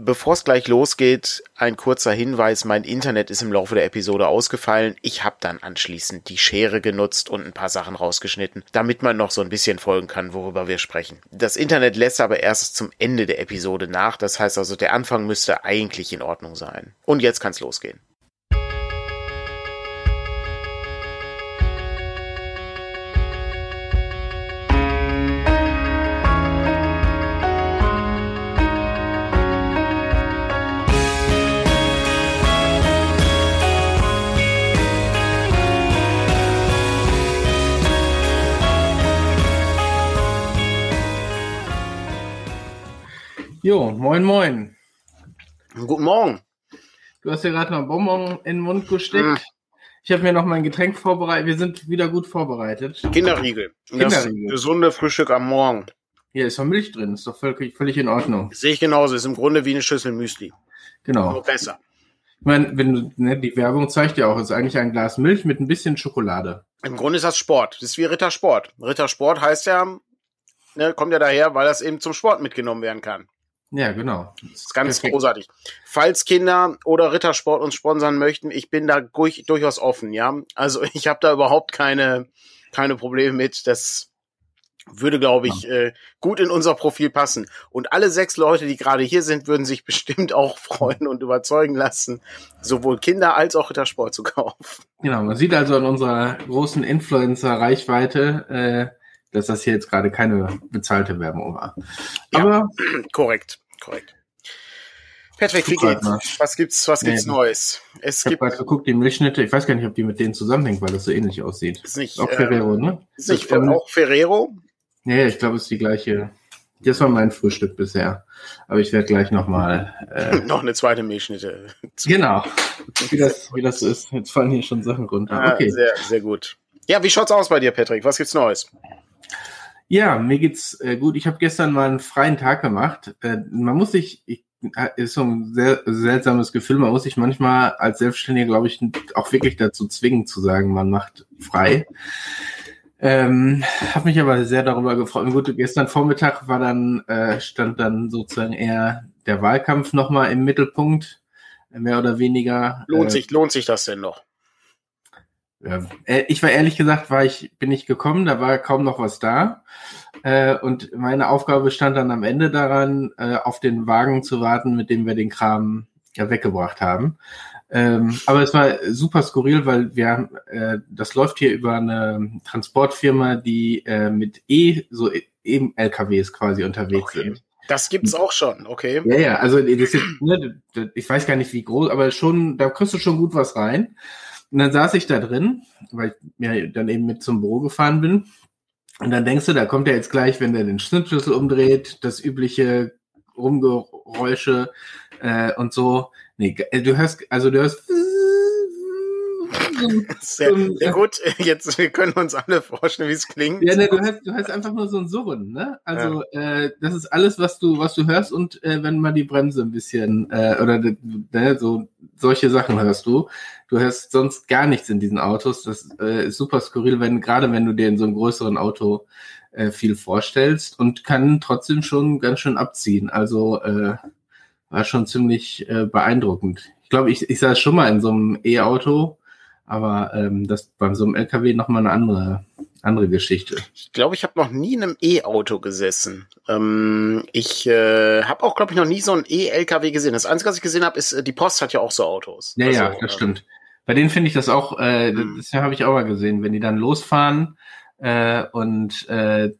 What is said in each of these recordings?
Bevor es gleich losgeht, ein kurzer Hinweis. Mein Internet ist im Laufe der Episode ausgefallen. Ich habe dann anschließend die Schere genutzt und ein paar Sachen rausgeschnitten, damit man noch so ein bisschen folgen kann, worüber wir sprechen. Das Internet lässt aber erst zum Ende der Episode nach. Das heißt also, der Anfang müsste eigentlich in Ordnung sein. Und jetzt kann's losgehen. Jo, moin, moin. Guten Morgen. Du hast ja gerade noch Bonbon in den Mund gesteckt. Mhm. Ich habe mir noch mein Getränk vorbereitet. Wir sind wieder gut vorbereitet. Kinderriegel. Kinderriegel. Das gesunde Frühstück am Morgen. Hier ist doch Milch drin. Ist doch völlig, völlig in Ordnung. Sehe ich genauso. Ist im Grunde wie eine Schüssel Müsli. Genau. Nur besser. Ich meine, wenn ne, die Werbung zeigt ja auch, ist eigentlich ein Glas Milch mit ein bisschen Schokolade. Im Grunde ist das Sport. Das ist wie Rittersport. Rittersport heißt ja, ne, kommt ja daher, weil das eben zum Sport mitgenommen werden kann. Ja, genau. Das ist ganz Perfekt. großartig. Falls Kinder oder Rittersport uns sponsern möchten, ich bin da durch, durchaus offen, ja. Also ich habe da überhaupt keine, keine Probleme mit. Das würde, glaube ich, ja. äh, gut in unser Profil passen. Und alle sechs Leute, die gerade hier sind, würden sich bestimmt auch freuen und überzeugen lassen, sowohl Kinder als auch Rittersport zu kaufen. Genau, man sieht also an unserer großen Influencer-Reichweite, äh, dass das hier jetzt gerade keine bezahlte Werbung war. Aber ja, korrekt, korrekt. Patrick, wie geht's? Mal. Was gibt's, was gibt's nee, Neues? Es ich gibt halt geguckt, die Milchschnitte, ich weiß gar nicht, ob die mit denen zusammenhängt, weil das so ähnlich aussieht. Ist nicht, auch Ferrero, ähm, ne? Ist nicht ähm, auch Ferrero? Nee, ich glaube, es ist die gleiche. Das war mein Frühstück bisher. Aber ich werde gleich nochmal. Äh, noch eine zweite Milchschnitte. genau. Wie das, wie das ist. Jetzt fallen hier schon Sachen runter. Ah, okay. Sehr, sehr gut. Ja, wie schaut's aus bei dir, Patrick? Was gibt's Neues? Ja, mir geht's äh, gut. Ich habe gestern mal einen freien Tag gemacht. Äh, man muss sich, ich, äh, ist so ein sehr seltsames Gefühl, man muss sich manchmal als Selbstständiger, glaube ich, auch wirklich dazu zwingen zu sagen, man macht frei. Ähm, habe mich aber sehr darüber gefreut. Und gut, gestern Vormittag war dann, äh, stand dann sozusagen eher der Wahlkampf nochmal im Mittelpunkt, mehr oder weniger. Lohnt äh, sich, lohnt sich das denn noch? Äh, ich war ehrlich gesagt, war ich, bin ich gekommen, da war kaum noch was da. Äh, und meine Aufgabe stand dann am Ende daran, äh, auf den Wagen zu warten, mit dem wir den Kram ja weggebracht haben. Ähm, aber es war super skurril, weil wir, das läuft hier über eine Transportfirma, die mit E, so eben LKWs quasi unterwegs okay. sind. Das gibt's auch schon, okay. Ja, ja, also das ist, ne, ich weiß gar nicht wie groß, aber schon, da kriegst du schon gut was rein. Und dann saß ich da drin, weil ich mir dann eben mit zum Büro gefahren bin. Und dann denkst du, da kommt er jetzt gleich, wenn der den Schnittschlüssel umdreht, das übliche Rumgeräusche äh, und so. Nee, du hörst, also du hörst sehr, sehr, gut. Jetzt wir können uns alle vorstellen, wie es klingt. Ja, ne, du hörst, du hörst einfach nur so ein Surren, ne? Also ja. äh, das ist alles, was du, was du hörst und äh, wenn mal die Bremse ein bisschen äh, oder ne, so solche Sachen hörst du. Du hörst sonst gar nichts in diesen Autos. Das äh, ist super skurril, wenn gerade wenn du dir in so einem größeren Auto äh, viel vorstellst und kann trotzdem schon ganz schön abziehen. Also äh, war schon ziemlich äh, beeindruckend. Ich glaube, ich, ich saß schon mal in so einem E-Auto aber ähm, das beim so einem LKW nochmal eine andere, andere Geschichte. Ich glaube, ich habe noch nie in einem E-Auto gesessen. Ähm, ich äh, habe auch, glaube ich, noch nie so ein E-LKW gesehen. Das Einzige, was ich gesehen habe, ist, äh, die Post hat ja auch so Autos. Ja, also, ja, das ähm, stimmt. Bei denen finde ich das auch, äh, hm. das habe ich auch mal gesehen, wenn die dann losfahren äh, und äh,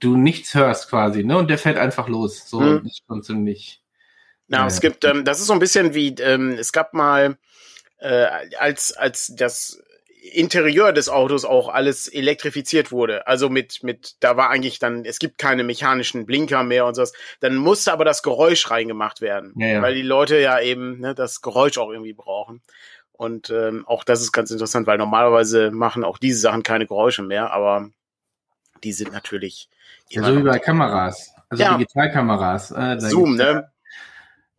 du nichts hörst quasi, ne? Und der fährt einfach los. So hm. ist schon ziemlich. Ja, äh, es gibt, ähm, das ist so ein bisschen wie, ähm, es gab mal äh, als, als das Interieur des Autos auch alles elektrifiziert wurde. Also mit, mit, da war eigentlich dann, es gibt keine mechanischen Blinker mehr und sowas. Dann musste aber das Geräusch reingemacht werden. Ja, ja. Weil die Leute ja eben ne, das Geräusch auch irgendwie brauchen. Und ähm, auch das ist ganz interessant, weil normalerweise machen auch diese Sachen keine Geräusche mehr, aber die sind natürlich. Ja, so wie bei Kameras. Also ja. Digitalkameras. Äh, Zoom, ne?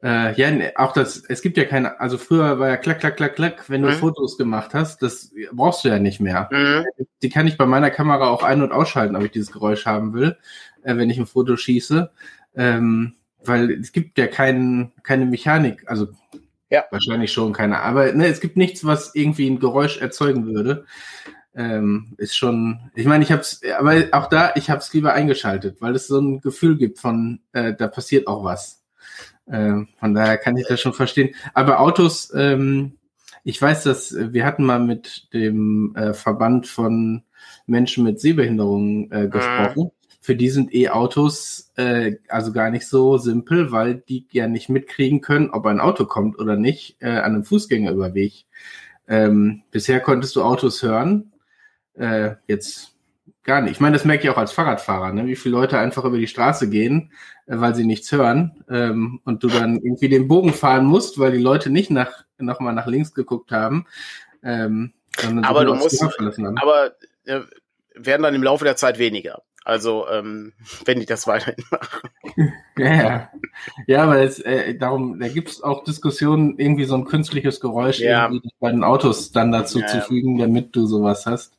Äh, ja, ne, auch das, es gibt ja keine, also früher war ja klack, klack, klack, klack, wenn du mhm. Fotos gemacht hast, das brauchst du ja nicht mehr. Mhm. Die kann ich bei meiner Kamera auch ein- und ausschalten, ob ich dieses Geräusch haben will, äh, wenn ich ein Foto schieße. Ähm, weil es gibt ja kein, keine Mechanik, also ja. wahrscheinlich schon keine, aber ne, es gibt nichts, was irgendwie ein Geräusch erzeugen würde. Ähm, ist schon, ich meine, ich habe es, aber auch da, ich habe es lieber eingeschaltet, weil es so ein Gefühl gibt von, äh, da passiert auch was. Äh, von daher kann ich das schon verstehen. Aber Autos, ähm, ich weiß, dass wir hatten mal mit dem äh, Verband von Menschen mit Sehbehinderungen äh, gesprochen. Mhm. Für die sind E-Autos äh, also gar nicht so simpel, weil die ja nicht mitkriegen können, ob ein Auto kommt oder nicht äh, an einem Fußgängerüberweg. Ähm, bisher konntest du Autos hören, äh, jetzt gar nicht. Ich meine, das merke ich auch als Fahrradfahrer, ne? wie viele Leute einfach über die Straße gehen, äh, weil sie nichts hören ähm, und du dann irgendwie den Bogen fahren musst, weil die Leute nicht nach noch mal nach links geguckt haben. Ähm, aber du musst, aber äh, werden dann im Laufe der Zeit weniger. Also, ähm, wenn die das weiterhin machen. Ja, ja. ja aber es, äh, darum, da gibt es auch Diskussionen, irgendwie so ein künstliches Geräusch ja. bei den Autos dann dazu ja, zu fügen, damit du sowas hast.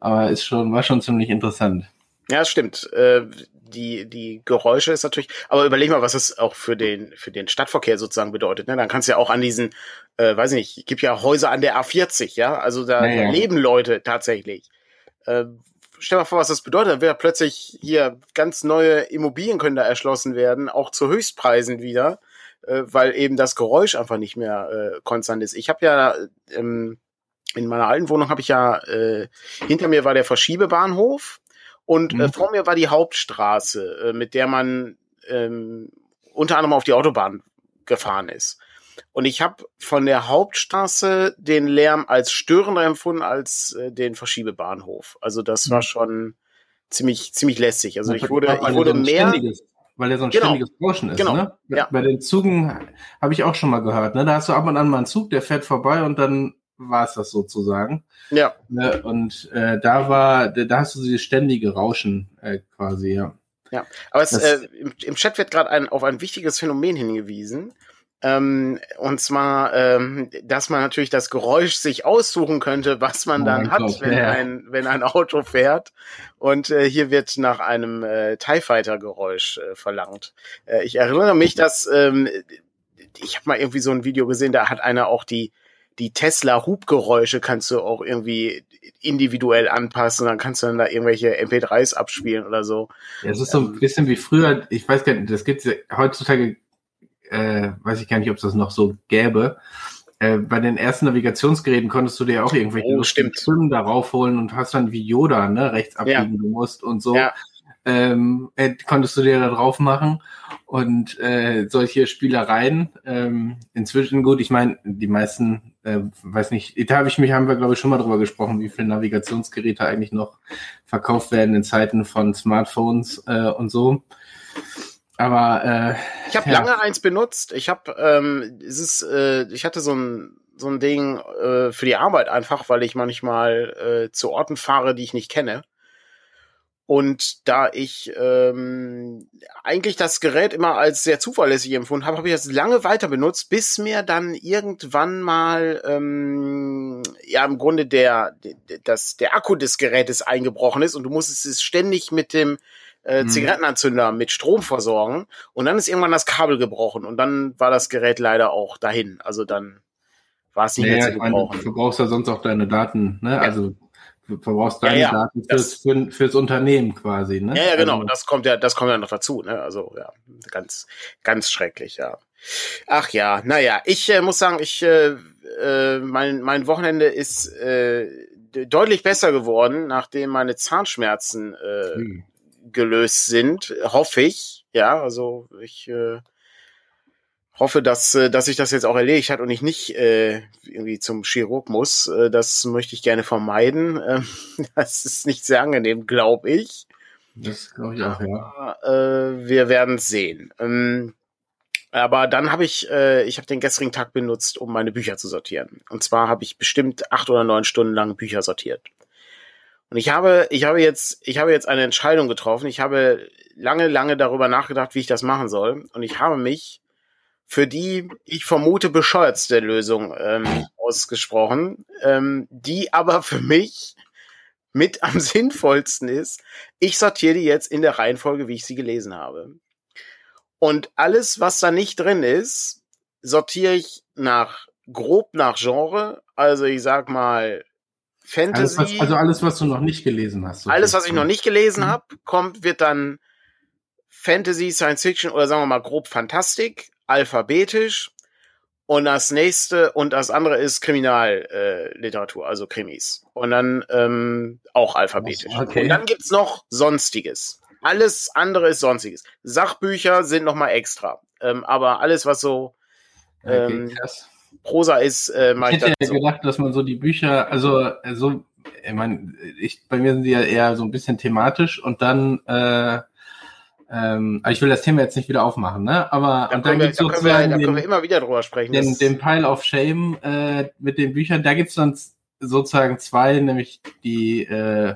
Aber ist schon, war schon ziemlich interessant. Ja, das stimmt. Äh, die, die Geräusche ist natürlich, aber überleg mal, was es auch für den, für den Stadtverkehr sozusagen bedeutet. Ne? Dann kannst du ja auch an diesen, äh, weiß nicht, gibt ja Häuser an der A40, ja, also da, naja. da leben Leute tatsächlich. Äh, stell mal vor, was das bedeutet. Da wird plötzlich hier ganz neue Immobilien können da erschlossen werden, auch zu Höchstpreisen wieder, äh, weil eben das Geräusch einfach nicht mehr äh, konstant ist. Ich habe ja ähm, in meiner alten Wohnung habe ich ja äh, hinter mir war der Verschiebebahnhof und äh, mhm. äh, vor mir war die Hauptstraße, äh, mit der man ähm, unter anderem auf die Autobahn gefahren ist. Und ich habe von der Hauptstraße den Lärm als störender empfunden als äh, den Verschiebebahnhof. Also das war mhm. schon ziemlich ziemlich lästig. Also ich wurde ich wurde mehr weil er so ein genau. ständiges Rauschen ist. Genau. Ne? Ja. Bei den Zügen habe ich auch schon mal gehört. Ne? Da hast du ab und an mal einen Zug, der fährt vorbei und dann war es das sozusagen. Ja. Ne? Und äh, da war, da hast du dieses ständige Rauschen äh, quasi, ja. Ja, aber es, äh, im, im Chat wird gerade ein, auf ein wichtiges Phänomen hingewiesen. Ähm, und zwar, ähm, dass man natürlich das Geräusch sich aussuchen könnte, was man oh dann hat, Gott, wenn, ja. ein, wenn ein Auto fährt. Und äh, hier wird nach einem äh, TIE Fighter Geräusch äh, verlangt. Äh, ich erinnere mich, dass ähm, ich habe mal irgendwie so ein Video gesehen, da hat einer auch die die Tesla-Hubgeräusche kannst du auch irgendwie individuell anpassen. Dann kannst du dann da irgendwelche MP3s abspielen oder so. Ja, es ist so ein ähm, bisschen wie früher. Ich weiß gar nicht, das gibt's ja heutzutage, äh, weiß ich gar nicht, ob es das noch so gäbe. Äh, bei den ersten Navigationsgeräten konntest du dir auch irgendwelche oh, Stimmen darauf holen und hast dann wie Yoda, ne, rechts abbiegen ja. du musst und so. Ja. Ähm, äh, konntest du dir da drauf machen und äh, solche Spielereien. Ähm, inzwischen gut, ich meine, die meisten, äh, weiß nicht, da habe ich mich, haben wir glaube ich schon mal drüber gesprochen, wie viele Navigationsgeräte eigentlich noch verkauft werden in Zeiten von Smartphones äh, und so. Aber äh, ich habe ja. lange eins benutzt. Ich habe, ähm, es ist, äh, ich hatte so ein so ein Ding äh, für die Arbeit einfach, weil ich manchmal äh, zu Orten fahre, die ich nicht kenne. Und da ich ähm, eigentlich das Gerät immer als sehr zuverlässig empfunden habe, habe ich das lange weiter benutzt, bis mir dann irgendwann mal ähm, ja im Grunde der, der, das, der Akku des Gerätes eingebrochen ist und du musstest es ständig mit dem äh, mhm. Zigarettenanzünder mit Strom versorgen. Und dann ist irgendwann das Kabel gebrochen und dann war das Gerät leider auch dahin. Also dann war es nicht naja, mehr zu gebrauchen. Meine, du brauchst ja sonst auch deine Daten, ne? Ja. Also Du verbrauchst deine ja, ja, Daten fürs, für, fürs Unternehmen quasi, ne? Ja, ja, genau. Also, das kommt ja, das kommt ja noch dazu, ne? Also, ja, ganz, ganz schrecklich, ja. Ach ja, naja, ich äh, muss sagen, ich, äh, äh, mein, mein Wochenende ist äh, deutlich besser geworden, nachdem meine Zahnschmerzen äh, hm. gelöst sind, hoffe ich. Ja, also ich äh, hoffe, dass, äh, dass sich das jetzt auch erledigt hat und ich nicht äh, irgendwie zum Chirurg muss. Äh, das möchte ich gerne vermeiden. Ähm, das ist nicht sehr angenehm, glaube ich. Das glaube ich auch, ja. Äh, wir werden sehen. Ähm, aber dann habe ich, äh, ich habe den gestrigen Tag benutzt, um meine Bücher zu sortieren. Und zwar habe ich bestimmt acht oder neun Stunden lang Bücher sortiert. Und ich habe, ich habe jetzt, ich habe jetzt eine Entscheidung getroffen. Ich habe lange, lange darüber nachgedacht, wie ich das machen soll. Und ich habe mich für die ich vermute bescheuertste Lösung ähm, ausgesprochen, ähm, die aber für mich mit am sinnvollsten ist. Ich sortiere die jetzt in der Reihenfolge, wie ich sie gelesen habe. Und alles, was da nicht drin ist, sortiere ich nach grob nach Genre. Also ich sag mal Fantasy. Alles, was, also alles, was du noch nicht gelesen hast. So alles, was ich noch nicht gelesen mhm. habe, kommt, wird dann Fantasy, Science Fiction oder sagen wir mal grob Fantastik, alphabetisch. Und das nächste und das andere ist Kriminalliteratur, äh, also Krimis. Und dann ähm, auch alphabetisch. Okay. Und dann gibt's noch Sonstiges. Alles andere ist Sonstiges. Sachbücher sind nochmal extra. Ähm, aber alles, was so ähm, okay, Prosa ist, äh, ich hätte ja so. gedacht, dass man so die Bücher, also so, ich meine, ich, bei mir sind die ja eher so ein bisschen thematisch und dann äh, ähm, also ich will das Thema jetzt nicht wieder aufmachen, ne? Aber da und dann gibt's sozusagen wir, da den, können wir immer wieder drüber sprechen. Den, den Pile of Shame äh, mit den Büchern, da gibt's dann sozusagen zwei, nämlich die äh,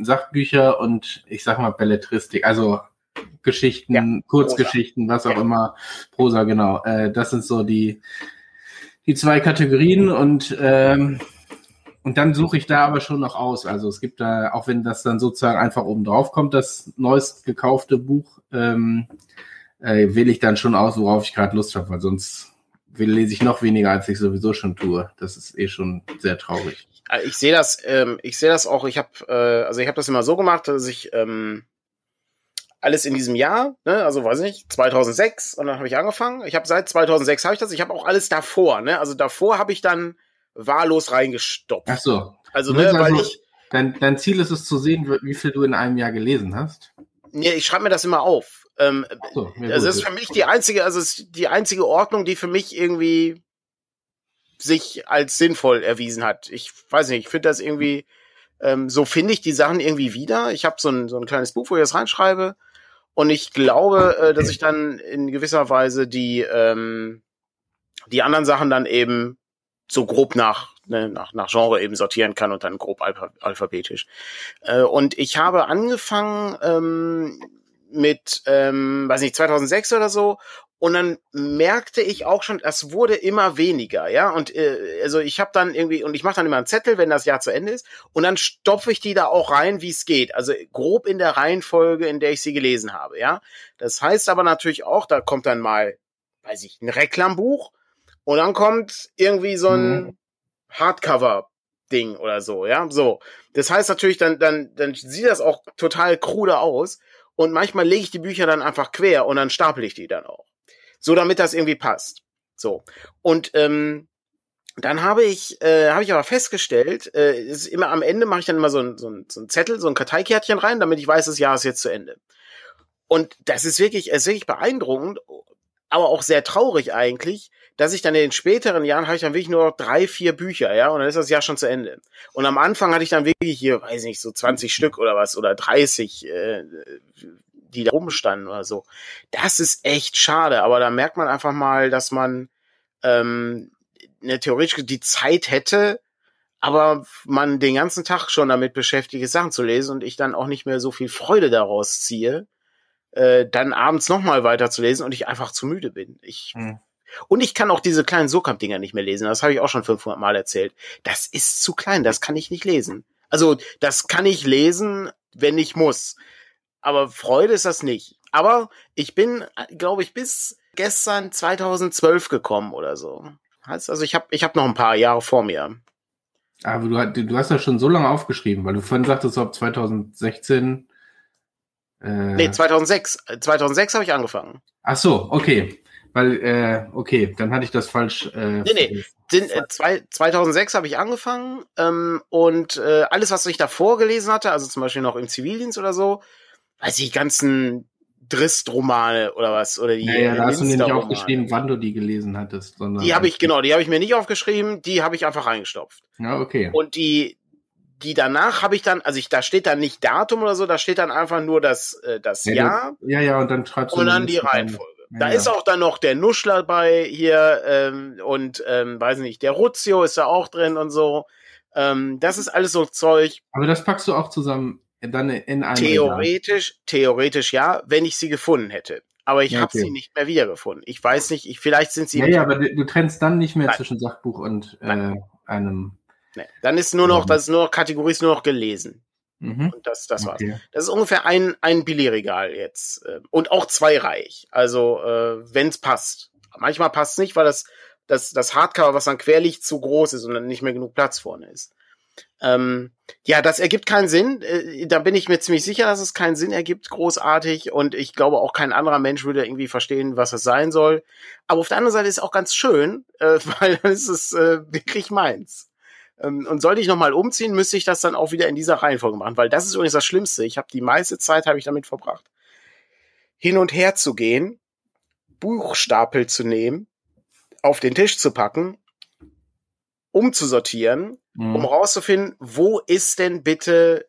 Sachbücher und ich sag mal Belletristik, also Geschichten, ja, Kurzgeschichten, Prosa. was auch ja. immer, Prosa, genau. Äh, das sind so die, die zwei Kategorien und ähm, und dann suche ich da aber schon noch aus. Also es gibt da, auch wenn das dann sozusagen einfach oben drauf kommt, das neuest gekaufte Buch, ähm, äh, wähle ich dann schon aus, worauf ich gerade Lust habe, weil sonst lese ich noch weniger, als ich sowieso schon tue. Das ist eh schon sehr traurig. Äh, ich sehe das, ähm, ich sehe das auch. Ich habe, äh, also ich habe das immer so gemacht, dass ich ähm, alles in diesem Jahr, ne, also weiß ich nicht, 2006 und dann habe ich angefangen. Ich habe seit 2006 habe ich das. Ich habe auch alles davor, ne, also davor habe ich dann wahllos reingestoppt. Ach so. Also, ne, weil also, ich. Dein, dein Ziel ist es zu sehen, wie viel du in einem Jahr gelesen hast? Nee, ich schreibe mir das immer auf. Ähm, so, also das ist für mich die einzige, also ist die einzige Ordnung, die für mich irgendwie sich als sinnvoll erwiesen hat. Ich weiß nicht, ich finde das irgendwie, ähm, so finde ich die Sachen irgendwie wieder. Ich habe so ein, so ein kleines Buch, wo ich das reinschreibe. Und ich glaube, äh, dass ich dann in gewisser Weise die, ähm, die anderen Sachen dann eben so grob nach, ne, nach, nach Genre eben sortieren kann und dann grob alphabetisch. Äh, und ich habe angefangen ähm, mit, ähm, weiß nicht, 2006 oder so. Und dann merkte ich auch schon, das wurde immer weniger, ja. Und äh, also ich habe dann irgendwie und ich mache dann immer einen Zettel, wenn das Jahr zu Ende ist, und dann stopfe ich die da auch rein, wie es geht. Also grob in der Reihenfolge, in der ich sie gelesen habe, ja. Das heißt aber natürlich auch, da kommt dann mal, weiß ich, ein Reklambuch und dann kommt irgendwie so ein mhm. Hardcover-Ding oder so, ja. So. Das heißt natürlich, dann, dann, dann sieht das auch total krude aus. Und manchmal lege ich die Bücher dann einfach quer und dann stapel ich die dann auch. So, damit das irgendwie passt. So. Und ähm, dann habe ich, äh, habe ich aber festgestellt, äh, ist immer am Ende mache ich dann immer so ein, so, ein, so ein Zettel, so ein Karteikärtchen rein, damit ich weiß, das Jahr ist jetzt zu Ende. Und das ist wirklich, ist wirklich beeindruckend, aber auch sehr traurig eigentlich, dass ich dann in den späteren Jahren habe ich dann wirklich nur noch drei, vier Bücher, ja, und dann ist das Jahr schon zu Ende. Und am Anfang hatte ich dann wirklich hier, weiß nicht, so 20 Stück oder was oder 30, äh, die da rumstanden oder so. Das ist echt schade, aber da merkt man einfach mal, dass man ähm, ne, theoretisch die Zeit hätte, aber man den ganzen Tag schon damit beschäftigt ist, Sachen zu lesen und ich dann auch nicht mehr so viel Freude daraus ziehe, äh, dann abends nochmal weiterzulesen und ich einfach zu müde bin. Ich hm. Und ich kann auch diese kleinen Sokamp-Dinger nicht mehr lesen. Das habe ich auch schon 500 Mal erzählt. Das ist zu klein, das kann ich nicht lesen. Also, das kann ich lesen, wenn ich muss. Aber Freude ist das nicht. Aber ich bin, glaube ich, bis gestern 2012 gekommen oder so. Heißt also, ich habe ich hab noch ein paar Jahre vor mir. Aber du, du hast ja schon so lange aufgeschrieben, weil du vorhin sagtest, ob 2016. Äh nee, 2006. 2006 habe ich angefangen. Ach so, okay. Weil, äh, okay, dann hatte ich das falsch. Äh, nee, nee. Den, äh, zwei, 2006 habe ich angefangen ähm, und äh, alles, was ich davor gelesen hatte, also zum Beispiel noch im Zivildienst oder so, weiß ich, ganzen Drist-Romane oder was oder die. Ja, ja da hast du mir nicht aufgeschrieben, wann du die gelesen hattest, sondern. Die habe ich genau, die habe ich mir nicht aufgeschrieben, die habe ich einfach reingestopft. Ja, okay. Und die die danach habe ich dann, also ich, da steht dann nicht Datum oder so, da steht dann einfach nur das, äh, das ja, Jahr. ja, ja, und dann schreibst du. Und dann die Reihenfolge. Da ja. ist auch dann noch der Nuschler bei hier ähm, und ähm, weiß nicht, der Ruzio ist da auch drin und so. Ähm, das ist alles so Zeug. Aber das packst du auch zusammen dann in einem. Theoretisch, Jahr. theoretisch ja, wenn ich sie gefunden hätte. Aber ich ja, okay. habe sie nicht mehr wiedergefunden. Ich weiß nicht, ich, vielleicht sind sie. Ja, ja aber du, du, trennst dann nicht mehr Nein. zwischen Sachbuch und äh, einem. Nee. Dann ist nur noch, das ist nur noch Kategorie ist nur noch gelesen. Mhm. Und das, das war's. Okay. Das ist ungefähr ein, ein Billigregal jetzt. Äh, und auch zweireich. Also, äh, wenn es passt. Manchmal passt es nicht, weil das, das, das Hardcover, was dann querliegt, zu groß ist und dann nicht mehr genug Platz vorne ist. Ähm, ja, das ergibt keinen Sinn. Äh, da bin ich mir ziemlich sicher, dass es keinen Sinn ergibt, großartig. Und ich glaube, auch kein anderer Mensch würde irgendwie verstehen, was es sein soll. Aber auf der anderen Seite ist es auch ganz schön, äh, weil dann ist es äh, wirklich meins. Ähm, und sollte ich nochmal umziehen, müsste ich das dann auch wieder in dieser Reihenfolge machen, weil das ist übrigens das Schlimmste. Ich habe die meiste Zeit habe ich damit verbracht, hin und her zu gehen, Buchstapel zu nehmen, auf den Tisch zu packen, umzusortieren, mhm. um rauszufinden, wo ist denn bitte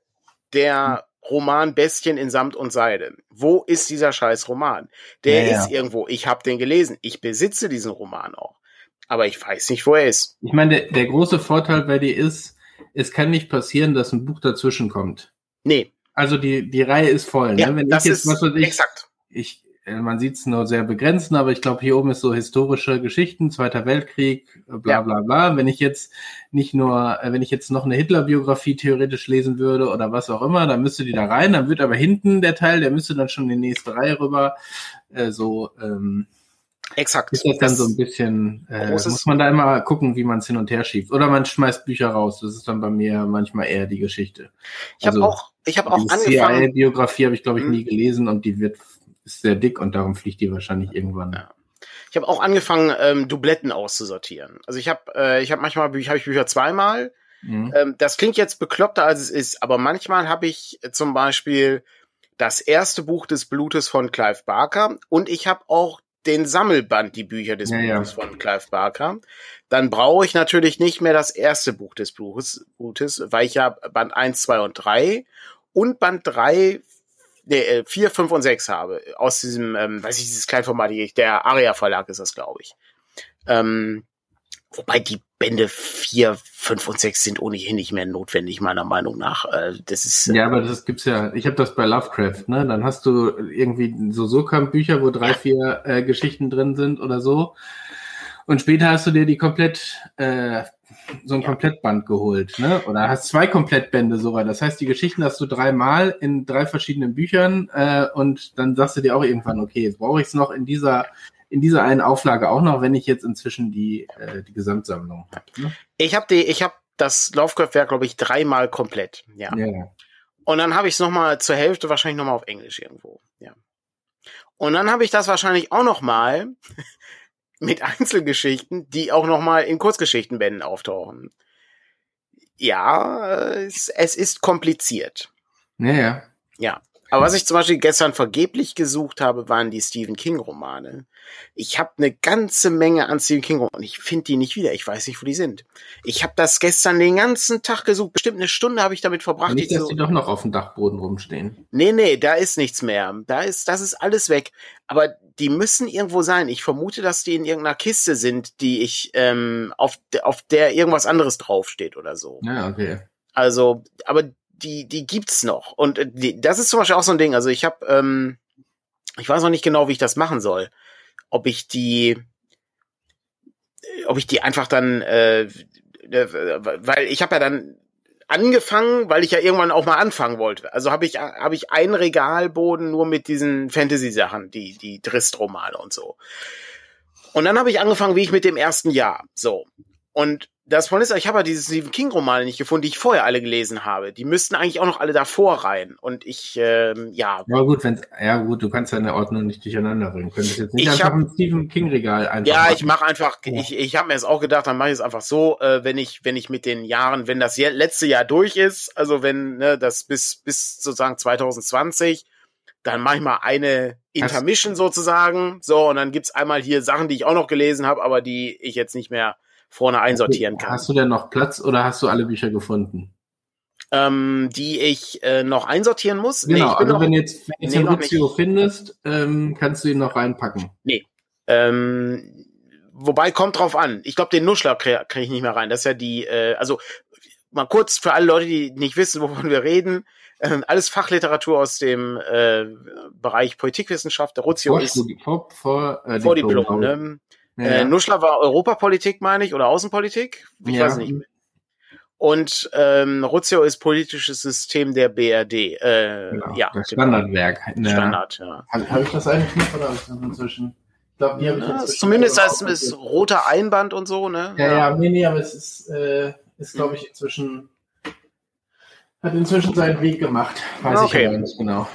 der Roman Bestien in Samt und Seide. Wo ist dieser scheiß Roman? Der ja, ist ja. irgendwo. Ich habe den gelesen. Ich besitze diesen Roman auch aber ich weiß nicht, wo er ist. Ich meine, der, der große Vorteil bei dir ist, es kann nicht passieren, dass ein Buch dazwischen kommt. Nee. Also die, die Reihe ist voll. Ne? Ja, Wenn das ich jetzt, ist was weiß ich, exakt. Ich, äh, man sieht es nur sehr begrenzt, aber ich glaube, hier oben ist so historische Geschichten, Zweiter Weltkrieg, bla ja. bla bla. Wenn ich jetzt nicht nur, äh, wenn ich jetzt noch eine Hitler-Biografie theoretisch lesen würde oder was auch immer, dann müsste die da rein, dann wird aber hinten der Teil, der müsste dann schon in die nächste Reihe rüber. Äh, so, ähm, Exakt. Ist das dann so ein bisschen, äh, muss man da immer gucken, wie man es hin und her schiebt. Oder man schmeißt Bücher raus. Das ist dann bei mir manchmal eher die Geschichte. Ich also, habe auch, ich habe auch angefangen. Die biografie habe ich, glaube ich, nie mhm. gelesen und die wird ist sehr dick und darum fliegt die wahrscheinlich irgendwann. Ja. Ich habe auch angefangen, ähm, Dubletten auszusortieren. Also ich habe, äh, ich habe manchmal hab ich Bücher zweimal. Mhm. Ähm, das klingt jetzt bekloppter, als es ist, aber manchmal habe ich zum Beispiel das erste Buch des Blutes von Clive Barker und ich habe auch den Sammelband, die Bücher des ja, Buches ja. von Clive Barker. Dann brauche ich natürlich nicht mehr das erste Buch des Buches, Buches weil ich ja Band 1, 2 und 3 und Band 3, nee, 4, äh, 5 und 6 habe. Aus diesem, ähm, weiß ich, dieses Kleinformat, der Aria Verlag ist das, glaube ich. Ähm, wobei die Bände 4, 5 und 6 sind ohnehin nicht mehr notwendig, meiner Meinung nach. Äh, das ist, ja, aber das gibt's ja, ich habe das bei Lovecraft, ne? Dann hast du irgendwie so Surkamp-Bücher, wo drei, ja. vier äh, Geschichten drin sind oder so. Und später hast du dir die komplett, äh, so ein ja. Komplettband geholt, ne? Oder hast zwei Komplettbände sogar. Das heißt, die Geschichten hast du dreimal in drei verschiedenen Büchern äh, und dann sagst du dir auch irgendwann, okay, jetzt brauche ich es noch in dieser in dieser einen Auflage auch noch, wenn ich jetzt inzwischen die, äh, die Gesamtsammlung habe. Ne? Ich habe die, ich habe das Lovecraft-Werk, glaube ich, dreimal komplett. Ja. ja. Und dann habe ich es nochmal zur Hälfte wahrscheinlich nochmal auf Englisch irgendwo. Ja. Und dann habe ich das wahrscheinlich auch nochmal mit Einzelgeschichten, die auch nochmal in Kurzgeschichtenbänden auftauchen. Ja, es, es ist kompliziert. Ja, ja. Aber was ich zum Beispiel gestern vergeblich gesucht habe, waren die Stephen King Romane. Ich habe eine ganze Menge an Stephen King Romanen und ich finde die nicht wieder. Ich weiß nicht, wo die sind. Ich habe das gestern den ganzen Tag gesucht. Bestimmt eine Stunde habe ich damit verbracht. Nicht, dass so die doch noch auf dem Dachboden rumstehen. Nee, nee, da ist nichts mehr. Da ist, das ist alles weg. Aber die müssen irgendwo sein. Ich vermute, dass die in irgendeiner Kiste sind, die ich ähm, auf, auf der irgendwas anderes draufsteht oder so. Ja, okay. Also, aber die, die gibt's noch. Und äh, die, das ist zum Beispiel auch so ein Ding. Also ich habe, ähm, ich weiß noch nicht genau, wie ich das machen soll. Ob ich die, ob ich die einfach dann, äh, äh weil ich habe ja dann angefangen, weil ich ja irgendwann auch mal anfangen wollte. Also habe ich habe ich einen Regalboden nur mit diesen Fantasy-Sachen, die die Drist-Romane und so. Und dann habe ich angefangen, wie ich mit dem ersten Jahr. So. Und das Problem ist, ich habe ja diese Stephen King-Romane nicht gefunden, die ich vorher alle gelesen habe. Die müssten eigentlich auch noch alle davor rein. Und ich, ähm, ja. Ja gut, wenn ja gut, du kannst deine Ordnung nicht durcheinander bringen. Könntest jetzt nicht ich einfach hab, ein Stephen King-Regal einfach. Ja, machen. ich mache einfach, ja. ich, ich habe mir jetzt auch gedacht, dann mache ich es einfach so, äh, wenn ich, wenn ich mit den Jahren, wenn das letzte Jahr durch ist, also wenn ne, das bis, bis sozusagen 2020, dann mache ich mal eine Intermission sozusagen. So, und dann gibt's einmal hier Sachen, die ich auch noch gelesen habe, aber die ich jetzt nicht mehr vorne einsortieren kann. Hast du denn noch Platz oder hast du alle Bücher gefunden? Ähm, die ich äh, noch einsortieren muss. Genau, nee, also noch, wenn jetzt, wenn jetzt nee, Lucio findest, ähm, kannst du ihn noch reinpacken. Nee. Ähm, wobei, kommt drauf an. Ich glaube, den Nuschler kriege krieg ich nicht mehr rein. Das ist ja die, äh, also mal kurz für alle Leute, die nicht wissen, wovon wir reden. Äh, alles Fachliteratur aus dem äh, Bereich Politikwissenschaft. Der Ruzio ist vor, vor, äh, vor Diplom. Ne? Ja. Äh, Nuschler war Europapolitik, meine ich, oder Außenpolitik. Ich ja. weiß nicht. Und ähm, Ruzio ist politisches System der BRD. Äh, Genau, ja, das genau. Standardwerk. der- Standard, ja. Habe hab ich das eigentlich noch oder habe ich das inzwischen? Ich ich ja inzwischen zumindest ist ausprobiert. roter Einband und so, ne? Ja, ja, nee, nee, aber es ist, äh, ist glaube ich, inzwischen. Hat inzwischen seinen Weg gemacht. Weiß Okay. ich aber nicht genau.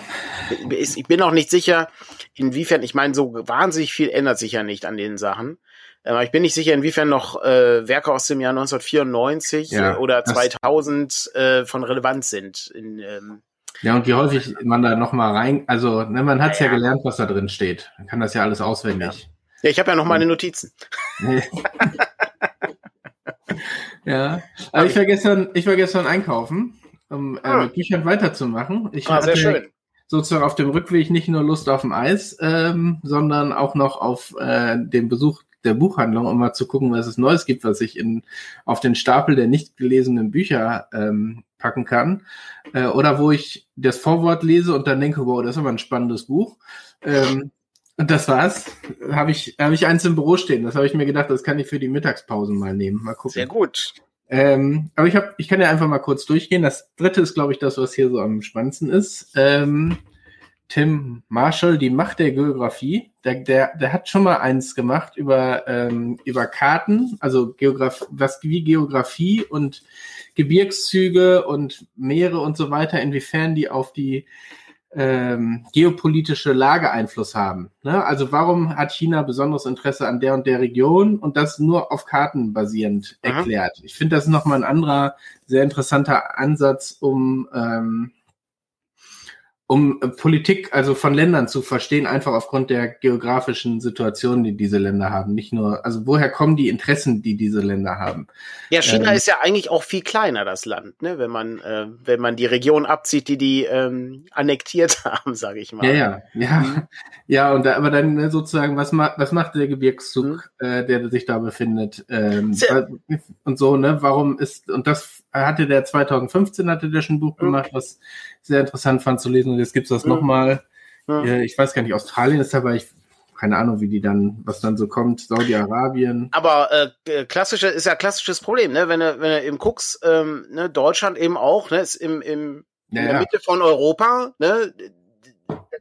Ich bin auch nicht sicher, inwiefern, ich meine, so wahnsinnig viel ändert sich ja nicht an den Sachen. Ähm, Aber ich bin nicht sicher, inwiefern noch äh, Werke aus dem Jahr 1994 Ja, äh, oder das- 2000 äh, von Relevanz sind. In, ähm, Ja, und wie häufig man da nochmal rein, also ne, man hat ja, Ja, ja. gelernt, was da drin steht. Man kann das ja alles auswendig. ja, ich habe ja noch meine Notizen. ja, aber ich war gestern, ich war gestern einkaufen, um äh, Ah. mit Büchern weiterzumachen. Ich Ah, sehr hatte schön. sozusagen auf dem Rückweg nicht nur Lust auf dem Eis, ähm, sondern auch noch auf äh, den Besuch der Buchhandlung, um mal zu gucken, was es Neues gibt, was ich in, auf den Stapel der nicht gelesenen Bücher ähm, packen kann. Äh, oder wo ich das Vorwort lese und dann denke, wow, das ist aber ein spannendes Buch. Ähm, und das war's. Habe ich, hab ich eins im Büro stehen. Das habe ich mir gedacht, das kann ich für die Mittagspausen mal nehmen. Mal gucken. Sehr gut. Ähm, aber ich habe, ich kann ja einfach mal kurz durchgehen. Das dritte ist, glaube ich, das, was hier so am spannendsten ist. Ähm, Tim Marshall, die Macht der Geografie. Der, der, der hat schon mal eins gemacht über, ähm, über Karten, also Geograf was wie Geografie und Gebirgszüge und Meere und so weiter, inwiefern die auf die ähm, geopolitische Lage Einfluss haben. Ne? Also warum hat China besonderes Interesse an der und der Region und das nur auf Karten basierend erklärt? Ich finde, das ist nochmal ein anderer, sehr interessanter Ansatz, um, ähm, um äh, Politik, also von Ländern zu verstehen, einfach aufgrund der geografischen Situation, die diese Länder haben. Nicht nur, also woher kommen die Interessen, die diese Länder haben? Ja, China Ähm. ist ja eigentlich auch viel kleiner, das Land, ne? wenn man, äh, wenn man die Region abzieht, die die ähm, annektiert haben, sage ich mal. Ja, ja, ja, ja, und da, aber dann ne, sozusagen, was macht, was macht der Gebirgszug, äh, der sich da befindet, ähm, und so, ne? Warum ist und das hatte der 2015 hatte der schon ein Buch Mhm. gemacht, was sehr interessant fand zu lesen. Und jetzt gibt's das Mhm. nochmal. Ja. Äh, ich weiß gar nicht, Australien ist dabei. Ich keine Ahnung, wie die dann, was dann so kommt. Saudi-Arabien. Aber äh, klassische ist ja klassisches Problem, ne? Wenn du, wenn du eben guckst, ähm, ne, Deutschland eben auch, ne, ist im, im in Ja, der. Mitte von Europa, ne,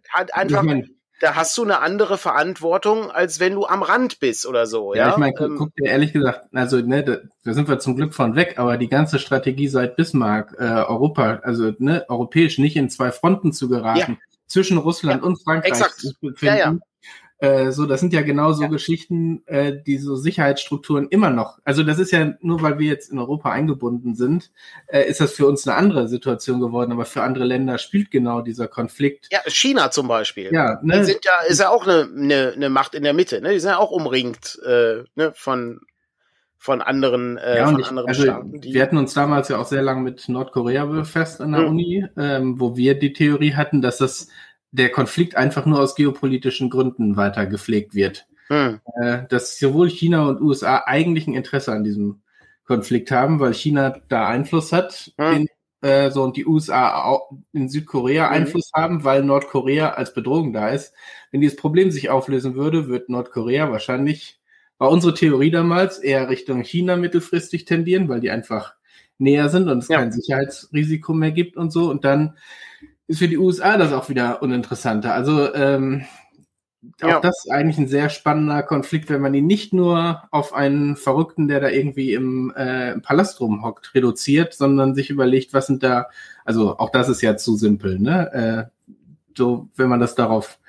hat einfach, ich mein, da hast du eine andere Verantwortung, als wenn du am Rand bist oder so, Ja, ja. ich meine, gu- Ähm, guck dir ehrlich gesagt, also ne, da, da sind wir zum Glück von weg, aber die ganze Strategie seit Bismarck, äh, Europa, also ne, europäisch nicht in zwei Fronten zu geraten, zwischen Russland und Frankreich zu befinden. Äh, so, das sind ja genau so Ja. Geschichten, äh, die so Sicherheitsstrukturen immer noch. Also das ist ja nur, weil wir jetzt in Europa eingebunden sind, äh, ist das für uns eine andere Situation geworden. Aber für andere Länder spielt genau dieser Konflikt. ja, China zum Beispiel. Ja, Die ne, sind ja, ist ja auch eine, eine, eine Macht in der Mitte, ne? Die sind ja auch umringt äh, ne, von, von anderen, äh, Ja, von ich, anderen also Staaten. Die, wir hatten uns damals ja auch sehr lange mit Nordkorea befasst an der Mhm. Uni, ähm, wo wir die Theorie hatten, dass das der Konflikt einfach nur aus geopolitischen Gründen weiter gepflegt wird. hm, Äh, dass sowohl China und USA eigentlich ein Interesse an diesem Konflikt haben, weil China da Einfluss hat Mhm. in, äh, so und die USA auch in Südkorea Mhm. Einfluss haben, weil Nordkorea als Bedrohung da ist. Wenn dieses Problem sich auflösen würde, wird Nordkorea wahrscheinlich, war unsere Theorie damals, eher Richtung China mittelfristig tendieren, weil die einfach näher sind und es Ja. kein Sicherheitsrisiko mehr gibt und so. Und dann ist für die USA das auch wieder uninteressanter. Also ähm, auch Ja. das ist eigentlich ein sehr spannender Konflikt, wenn man ihn nicht nur auf einen Verrückten, der da irgendwie im, äh, im Palast rumhockt, reduziert, sondern sich überlegt, was sind da, also auch das ist ja zu simpel, ne? Äh, so, wenn man das darauf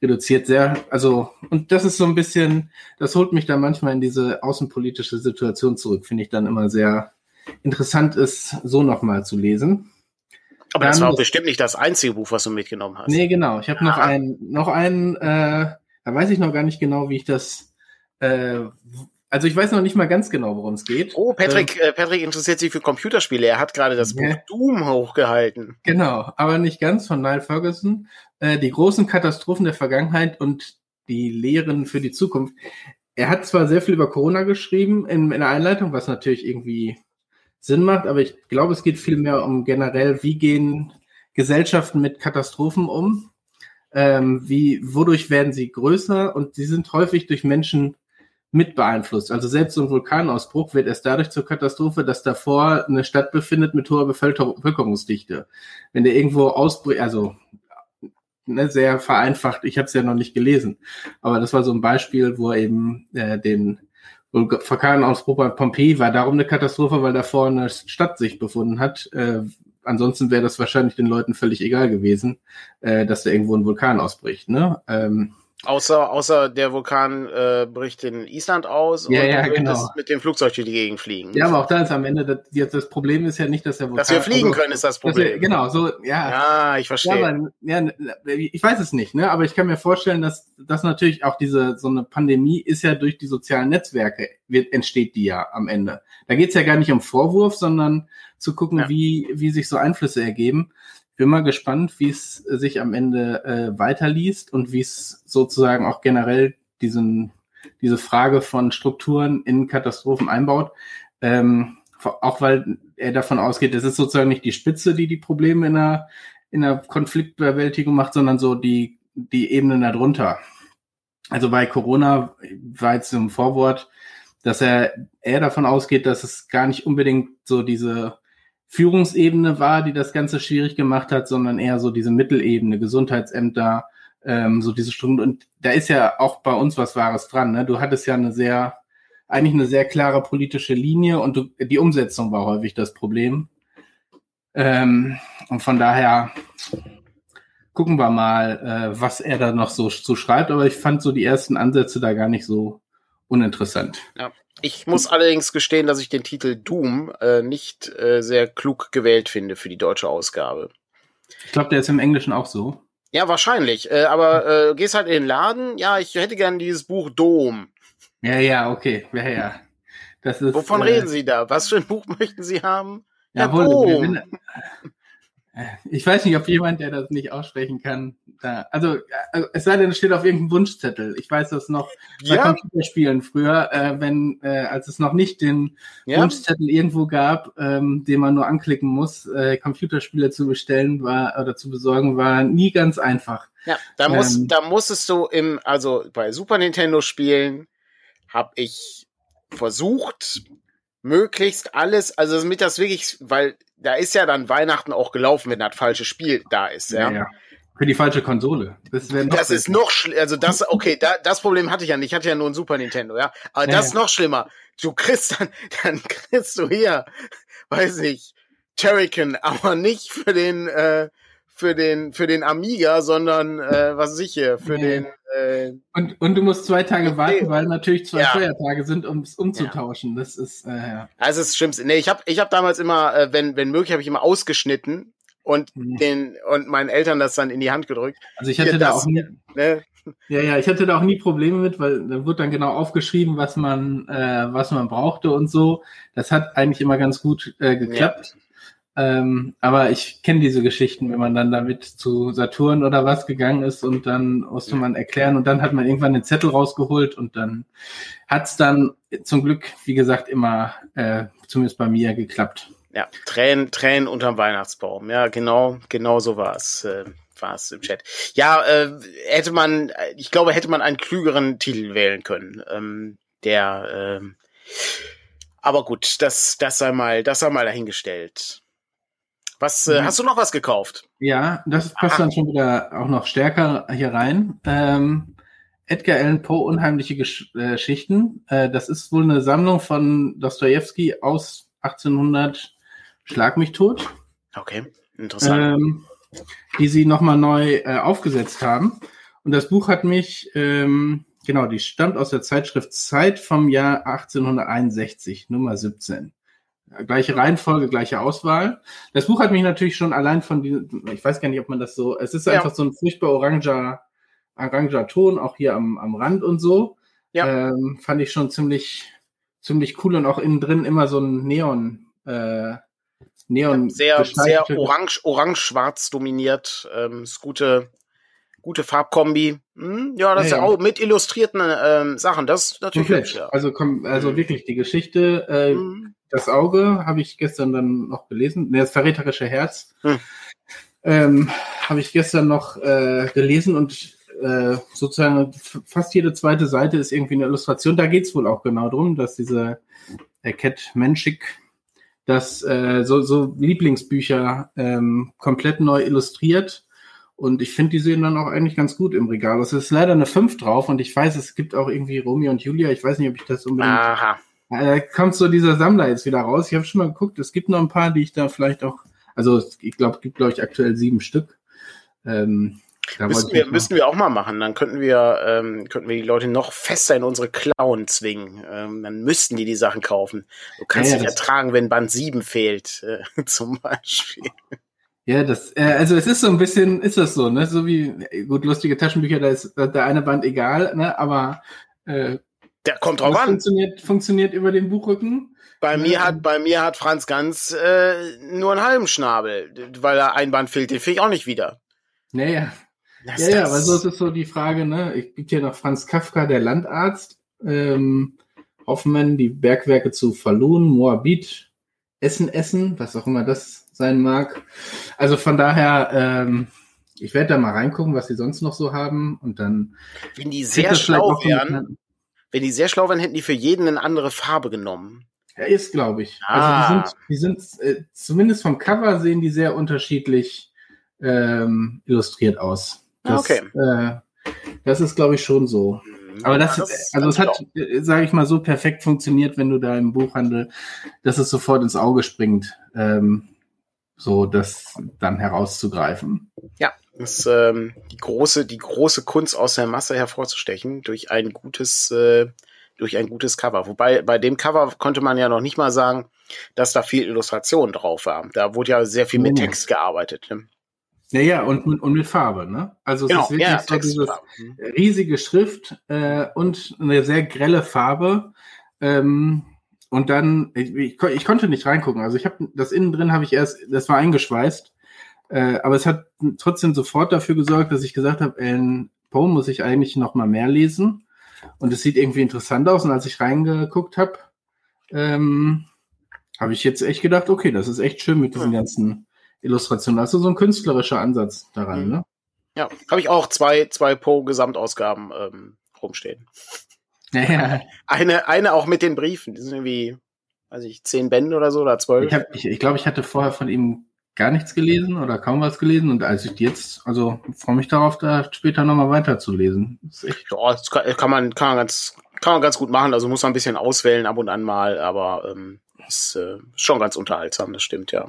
reduziert, sehr, also, und das ist so ein bisschen, das holt mich dann manchmal in diese außenpolitische Situation zurück, finde ich dann immer sehr interessant ist, so nochmal zu lesen. Aber das war bestimmt nicht das einzige Buch, was du mitgenommen hast. Nee, genau. Ich habe noch Ah. einen, noch einen, äh, da weiß ich noch gar nicht genau, wie ich das, äh, also ich weiß noch nicht mal ganz genau, worum es geht. Oh, Patrick, äh, Patrick interessiert sich für Computerspiele. Er hat gerade das Ja. Buch Doom hochgehalten. Genau, aber nicht ganz von Niall Ferguson. Äh, die großen Katastrophen der Vergangenheit und die Lehren für die Zukunft. Er hat zwar sehr viel über Corona geschrieben in, in der Einleitung, was natürlich irgendwie Sinn macht, aber ich glaube, es geht viel mehr um generell, wie gehen Gesellschaften mit Katastrophen um? Ähm, wie, wodurch werden sie größer? Und sie sind häufig durch Menschen mit beeinflusst. Also selbst so ein Vulkanausbruch wird erst dadurch zur Katastrophe, dass davor eine Stadt befindet mit hoher Bevölkerungsdichte. Wenn der irgendwo ausbricht, also ne, sehr vereinfacht, ich habe es ja noch nicht gelesen, aber das war so ein Beispiel, wo eben äh, den Vulkanausbruch bei Pompeji war darum eine Katastrophe, weil davor eine Stadt sich befunden hat. Äh, ansonsten wäre das wahrscheinlich den Leuten völlig egal gewesen, äh, dass da irgendwo ein Vulkan ausbricht. Ne? Ähm, Außer, außer der Vulkan äh, bricht in Island aus ja, und ja, genau. mit dem Flugzeug durch die Gegend fliegen. Ja, aber auch da ist am Ende, das, das Problem ist ja nicht, dass der Vulkan... Dass wir fliegen also, können, ist das Problem. Wir, genau, so, ja. Ja, ich verstehe. Ja, aber, ja, ich weiß es nicht, ne? aber ich kann mir vorstellen, dass, dass natürlich auch diese, so eine Pandemie ist ja durch die sozialen Netzwerke, wird, entsteht die ja am Ende. Da geht's ja gar nicht um Vorwurf, sondern zu gucken, ja. wie, wie sich so Einflüsse ergeben bin mal gespannt, wie es sich am Ende äh, weiterliest und wie es sozusagen auch generell diesen, diese Frage von Strukturen in Katastrophen einbaut. Ähm, auch weil er davon ausgeht, es ist sozusagen nicht die Spitze, die die Probleme in einer, in einer Konfliktbewältigung macht, sondern so die, die Ebenen darunter. Also bei Corona war jetzt im Vorwort, dass er eher davon ausgeht, dass es gar nicht unbedingt so diese Führungsebene war, die das Ganze schwierig gemacht hat, sondern eher so diese Mittelebene, Gesundheitsämter, ähm, so diese Stunden. Und da ist ja auch bei uns was Wahres dran. Ne? Du hattest ja eine sehr, eigentlich eine sehr klare politische Linie und du, die Umsetzung war häufig das Problem. Ähm, und von daher gucken wir mal, äh, was er da noch so zu schreibt. Aber ich fand so die ersten Ansätze da gar nicht so uninteressant. Ja. Ich muss allerdings gestehen, dass ich den Titel Doom äh, nicht äh, sehr klug gewählt finde für die deutsche Ausgabe. Ich glaube, der ist im Englischen auch so. Ja, wahrscheinlich. Äh, aber äh, gehst halt in den Laden. Ja, ich hätte gern dieses Buch Dom. Ja, ja, okay. Ja, ja. Das ist, Wovon äh, reden Sie da? Was für ein Buch möchten Sie haben? Ja, ja Dom. Ich weiß nicht, ob jemand, der das nicht aussprechen kann, da, also, also es sei denn, es steht auf irgendeinem Wunschzettel. Ich weiß das noch bei ja. Computerspielen früher, äh, wenn, äh, als es noch nicht den ja. Wunschzettel irgendwo gab, ähm, den man nur anklicken muss, äh, Computerspiele zu bestellen war oder zu besorgen, war nie ganz einfach. Ja, da muss, ähm, da musstest du im, also bei Super Nintendo Spielen habe ich versucht, möglichst alles, also damit das wirklich, weil da ist ja dann Weihnachten auch gelaufen, wenn das falsche Spiel da ist, ja. ja, ja. Für die falsche Konsole. Das, das ist noch schlimmer. Also das, okay, da, das Problem hatte ich ja nicht. Ich hatte ja nur ein Super Nintendo, ja. Aber ja, das ist noch schlimmer. Du kriegst dann, dann kriegst du hier, weiß nicht, Terrican, aber nicht für den, äh, für den, für den Amiga, sondern äh, was ich hier, für den äh, und, und du musst zwei Tage warten, weil natürlich zwei ja. Feiertage sind, um es umzutauschen. Ja. Das ist äh, ja. Also das ist Schlimmste. Nee, ich habe ich hab damals immer, äh, wenn, wenn möglich, habe ich immer ausgeschnitten und mhm. den und meinen Eltern das dann in die Hand gedrückt. Also ich hatte Hier, da das, auch nie, ne? Ja, ja, ich hatte da auch nie Probleme mit, weil da wird dann genau aufgeschrieben, was man, äh, was man brauchte und so. Das hat eigentlich immer ganz gut äh, geklappt. Ja. Ähm, aber ich kenne diese Geschichten, wenn man dann damit zu Saturn oder was gegangen ist und dann musste man erklären und dann hat man irgendwann den Zettel rausgeholt und dann hat's dann zum Glück, wie gesagt, immer äh, zumindest bei mir geklappt. Ja, Tränen, Tränen unterm Weihnachtsbaum. Ja, genau, genau so war es. Äh, war es im Chat. Ja, äh, hätte man, ich glaube, hätte man einen klügeren Titel wählen können. Ähm, der, äh, aber gut, das, das sei mal, das sei mal dahingestellt. Was äh, hast du noch was gekauft? Ja, das passt Aha. dann schon wieder auch noch stärker hier rein. Ähm, Edgar Allan Poe Unheimliche Gesch äh, Geschichten. Äh, das ist wohl eine Sammlung von Dostoevsky aus 1800 Schlag mich tot. Okay, interessant. Ähm, die sie nochmal neu äh, aufgesetzt haben. Und das Buch hat mich, ähm, genau, die stammt aus der Zeitschrift Zeit vom Jahr 1861, Nummer 17 gleiche Reihenfolge, gleiche Auswahl. Das Buch hat mich natürlich schon allein von diesem, ich weiß gar nicht, ob man das so, es ist ja. einfach so ein furchtbar oranger, oranger Ton, auch hier am, am Rand und so. Ja. Ähm, fand ich schon ziemlich, ziemlich cool und auch innen drin immer so ein Neon, äh, Neon. Ja, sehr, sehr orange, orange-schwarz dominiert. Ähm, ist gute, gute Farbkombi. Hm, ja, das ja, ist ja auch mit illustrierten ähm, Sachen. Das ist natürlich hübsch, ja. Also, komm, also mhm. wirklich die Geschichte. Äh, mhm. Das Auge habe ich gestern dann noch gelesen. Nee, das verräterische Herz. Mhm. Ähm, habe ich gestern noch äh, gelesen und äh, sozusagen fast jede zweite Seite ist irgendwie eine Illustration. Da geht's wohl auch genau drum, dass diese äh, Cat Menschik das äh, so, so Lieblingsbücher ähm, komplett neu illustriert. Und ich finde, die sehen dann auch eigentlich ganz gut im Regal. Es ist leider eine 5 drauf und ich weiß, es gibt auch irgendwie Romeo und Julia. Ich weiß nicht, ob ich das unbedingt. Aha. Da kommt so dieser Sammler jetzt wieder raus. Ich habe schon mal geguckt, es gibt noch ein paar, die ich da vielleicht auch. Also ich glaube, es gibt, glaube ich, aktuell sieben Stück. Ähm, müssten, wir, müssten wir auch mal machen. Dann könnten wir, ähm, könnten wir die Leute noch fester in unsere Klauen zwingen. Ähm, dann müssten die die Sachen kaufen. Du kannst ja, nicht ertragen, wenn Band 7 fehlt, äh, zum Beispiel. Ja, das, äh, also es ist so ein bisschen, ist das so, ne? So wie, gut, lustige Taschenbücher, da ist der eine Band egal, ne? Aber äh, der kommt drauf an. Funktioniert, funktioniert über den Buchrücken. Bei mir ähm, hat, bei mir hat Franz Ganz äh, nur einen halben Schnabel, weil da ein Band fehlt, den finde ich auch nicht wieder. Naja, das ja, ja, aber so ist es so die Frage, ne? Ich gibt hier noch Franz Kafka, der Landarzt, ähm, Hoffmann, die Bergwerke zu Falun, Moabit, Essen, Essen, was auch immer das sein mag. Also von daher, ähm, ich werde da mal reingucken, was sie sonst noch so haben und dann. Wenn die sehr schlau wären, wenn die sehr schlau wären, hätten die für jeden eine andere Farbe genommen. Ja, ist, glaube ich. Ah. Also die sind, die sind äh, zumindest vom Cover sehen die sehr unterschiedlich ähm, illustriert aus. Das, okay. Äh, das ist, glaube ich, schon so. Mhm. Aber das, das also es hat, äh, sage ich mal, so perfekt funktioniert, wenn du da im Buchhandel, dass es sofort ins Auge springt, ähm, so das dann herauszugreifen. Ja, das ist ähm, die große, die große Kunst aus der Masse hervorzustechen durch ein gutes, äh, durch ein gutes Cover. Wobei bei dem Cover konnte man ja noch nicht mal sagen, dass da viel Illustration drauf war. Da wurde ja sehr viel mit. Text gearbeitet. Ne? Ja, ja, und, und mit Farbe, ne? Also es genau, ist wirklich ja, so dieses riesige Schrift äh, und eine sehr grelle Farbe. Ähm, und dann, ich, ich, ich konnte nicht reingucken. Also ich habe das innen drin habe ich erst, das war eingeschweißt. Äh, aber es hat trotzdem sofort dafür gesorgt, dass ich gesagt habe, Alan Poe muss ich eigentlich noch mal mehr lesen. Und es sieht irgendwie interessant aus. Und als ich reingeguckt habe, ähm, habe ich jetzt echt gedacht, okay, das ist echt schön mit diesen ganzen Illustration. Also so ein künstlerischer Ansatz daran, mhm. ne? Ja, habe ich auch zwei, zwei Poe-Gesamtausgaben ähm, rumstehen. Ja. Eine, eine auch mit den Briefen. Die sind irgendwie, weiß ich, zehn Bände oder so oder zwölf. Ich glaube, ich, ich, glaub, ich hatte vorher von ihm gar nichts gelesen oder kaum was gelesen und als ich jetzt, also freue mich darauf, da später nochmal weiterzulesen. Das echt ja, das kann, kann, man, kann man ganz, kann man ganz gut machen. Also muss man ein bisschen auswählen ab und an mal, aber ähm, ist äh, schon ganz unterhaltsam, das stimmt, ja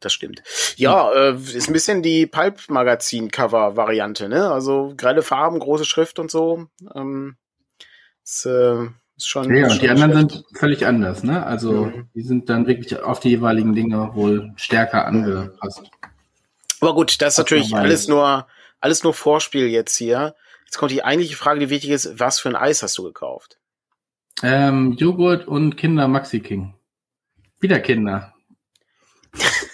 das stimmt. Ja, äh, ist ein bisschen die Pulp-Magazin-Cover-Variante, ne? Also grelle Farben, große Schrift und so. Ähm, ist, äh, ist schon. Ja, und die anderen schlecht. sind völlig anders, ne? Also mhm. die sind dann wirklich auf die jeweiligen Dinge wohl stärker angepasst. Aber gut, das ist natürlich alles nur, alles nur Vorspiel jetzt hier. Jetzt kommt die eigentliche Frage, die wichtig ist, was für ein Eis hast du gekauft? Ähm, Joghurt und Kinder Maxi King. Wieder Kinder.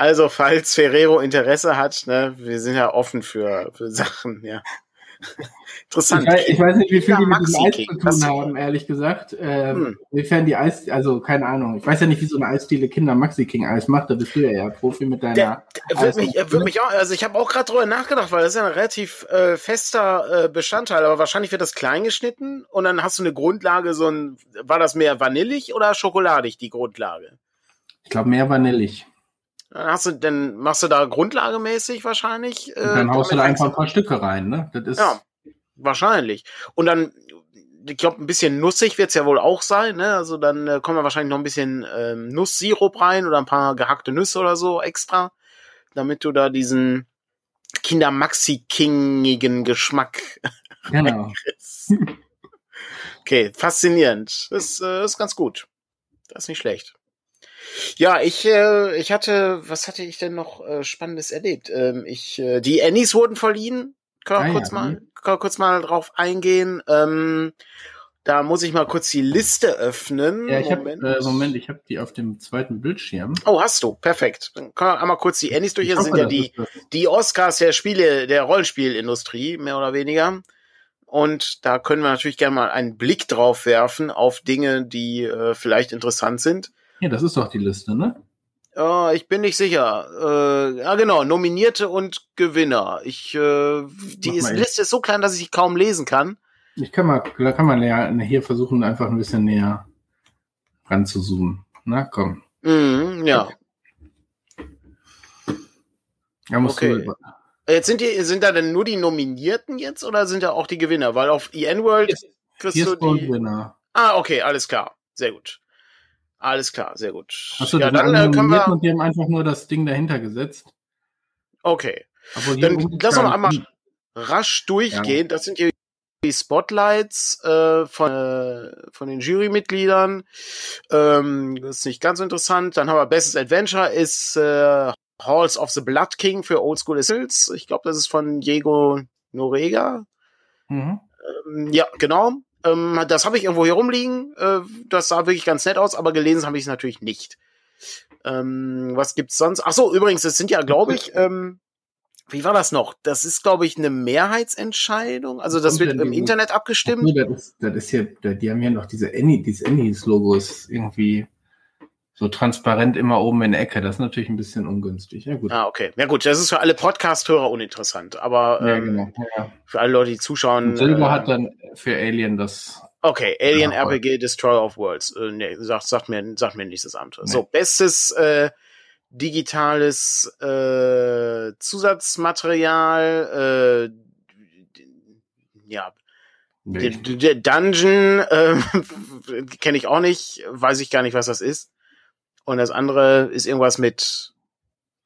Also, falls Ferrero Interesse hat, ne, wir sind ja offen für, für Sachen, ja. Interessant. Ich weiß, ich weiß, nicht, wie viel die mit dem Eis zu tun haben, ehrlich gesagt. Ähm, hm. Inwiefern die Eis, also keine Ahnung. Ich weiß ja nicht, wie so eine Eisdiele Kinder Maxi King Eis macht. Da bist du ja eher Profi mit deiner. Der, wird mich, wird mich auch, also ich habe auch gerade drüber nachgedacht, weil das ist ja ein relativ äh, fester äh, Bestandteil. Aber wahrscheinlich wird das klein geschnitten und dann hast du eine Grundlage. So ein, war das mehr vanillig oder schokoladig die Grundlage? Ich glaube mehr vanillig. Dann hast du, dann machst du da grundlagemäßig wahrscheinlich. Äh, dann haust du da einfach ein paar Stücke rein, ne? Das ist ja, wahrscheinlich. Und dann, ich glaube, ein bisschen nussig wird's ja wohl auch sein, ne? Also dann äh, kommen wir wahrscheinlich noch ein bisschen ähm, Nusssirup rein oder ein paar gehackte Nüsse oder so extra, damit du da diesen Kinder Maxi Kingigen Geschmack genau. okay, faszinierend. Das äh, ist ganz gut. Das ist nicht schlecht. Ja, ich, äh, ich hatte, was hatte ich denn noch äh, Spannendes erlebt? Ähm, ich, äh, die Annies wurden verliehen. Können wir ah, kurz ja. mal, können wir kurz mal drauf eingehen. Ähm, da muss ich mal kurz die Liste öffnen. Ja, ich Moment. Hab, äh, Moment, ich habe die auf dem zweiten Bildschirm. Oh, hast du? Perfekt. Dann können wir einmal kurz die Annies durch. Das sind ja die, die Oscars der Spiele, der Rollenspielindustrie, mehr oder weniger. Und da können wir natürlich gerne mal einen Blick drauf werfen auf Dinge, die äh, vielleicht interessant sind. Ja, das ist doch die Liste, ne? Uh, ich bin nicht sicher. Uh, ja, genau, Nominierte und Gewinner. Ich, uh, die ist, Liste ist so klein, dass ich sie kaum lesen kann. Ich kann mal, da kann man ja hier versuchen, einfach ein bisschen näher ranzuzoomen. Na, komm. Mm, ja. Da musst okay. Du jetzt sind die, sind da denn nur die Nominierten jetzt oder sind da auch die Gewinner? Weil auf EN World kriegst du die. Gewinner. Ah, okay, alles klar. Sehr gut. Alles klar, sehr gut. Achso, ja, dann äh, können wir. Und die haben einfach nur das Ding dahinter gesetzt. Okay. Dann lass uns einmal rasch durchgehen. Ja. Das sind hier die Spotlights äh, von, äh, von den Jurymitgliedern. Ähm, das ist nicht ganz interessant. Dann haben wir Bestes Adventure ist äh, Halls of the Blood King für Old School Essils. Ich glaube, das ist von Diego Norega. Mhm. Ähm, ja, genau. Ähm, das habe ich irgendwo hier rumliegen. Äh, das sah wirklich ganz nett aus, aber gelesen habe ich es natürlich nicht. Ähm, was gibt's sonst? Ach so, übrigens, es sind ja, glaube ich, ähm, wie war das noch? Das ist, glaube ich, eine Mehrheitsentscheidung. Also das wird im Internet abgestimmt. Das, ist, das ist hier, die haben ja noch diese Annie, dieses Annies-Logo ist irgendwie so transparent immer oben in der Ecke. Das ist natürlich ein bisschen ungünstig. Ja, gut. Ah, okay. Ja, gut. Das ist für alle Podcast-Hörer uninteressant. Aber ja, ähm, genau. ja. für alle Leute, die zuschauen. Und Silber äh, hat dann für Alien das. Okay, Alien RPG Destroyer of Worlds. Äh, nee, sagt, sagt, mir, sagt mir nicht das Amt. Nee. So, bestes äh, digitales äh, Zusatzmaterial, äh, ja, der, der Dungeon äh, kenne ich auch nicht, weiß ich gar nicht, was das ist. Und das andere ist irgendwas mit,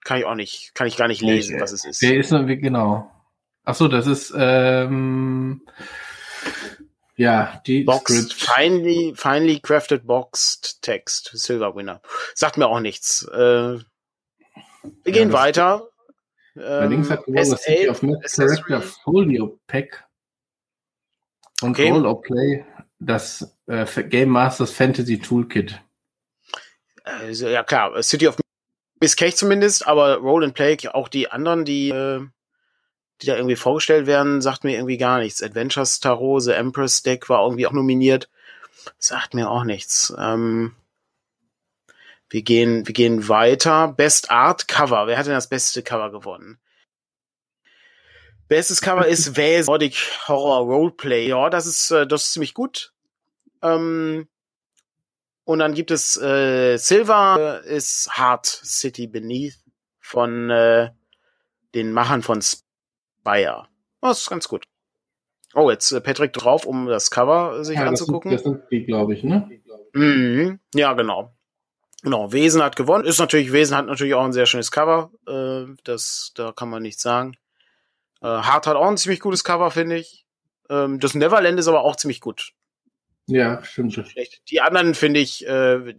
kann ich auch nicht, kann ich gar nicht lesen, was es ist. Der ist genau. Ach so, das ist ähm, ja die Boxed, finely, finely crafted boxed text, Silver Winner. Sagt mir auch nichts. Äh, wir ja, gehen weiter. Ähm, links hat gewonnen das City of Mass Character Folio Pack und okay. Roll of Play das äh, Game Masters Fantasy Toolkit also, ja klar, City of Miss Cake zumindest, aber Roll and Play, auch die anderen, die, äh, die da irgendwie vorgestellt werden, sagt mir irgendwie gar nichts. Adventures Tarot, The Empress Deck war irgendwie auch nominiert. Sagt mir auch nichts. Ähm, wir gehen, wir gehen weiter. Best Art Cover. Wer hat denn das beste Cover gewonnen? Bestes Cover ist Vase Nordic Horror Roleplay. Ja, das ist, äh, das ist ziemlich gut. Ähm, und dann gibt es äh, Silver ist Hard City Beneath von äh, den Machern von Spire. Oh, das ist ganz gut. Oh, jetzt äh, Patrick drauf, um das Cover sich ja, anzugucken. Das sind, das sind die, glaube ich, ne? Mhm. Ja, genau. Genau, Wesen hat gewonnen. Ist natürlich, Wesen hat natürlich auch ein sehr schönes Cover. Äh, das, da kann man nichts sagen. Äh, Hart hat auch ein ziemlich gutes Cover, finde ich. Ähm, das Neverland ist aber auch ziemlich gut. Ja, stimmt. Schlecht. Die anderen finde ich, äh,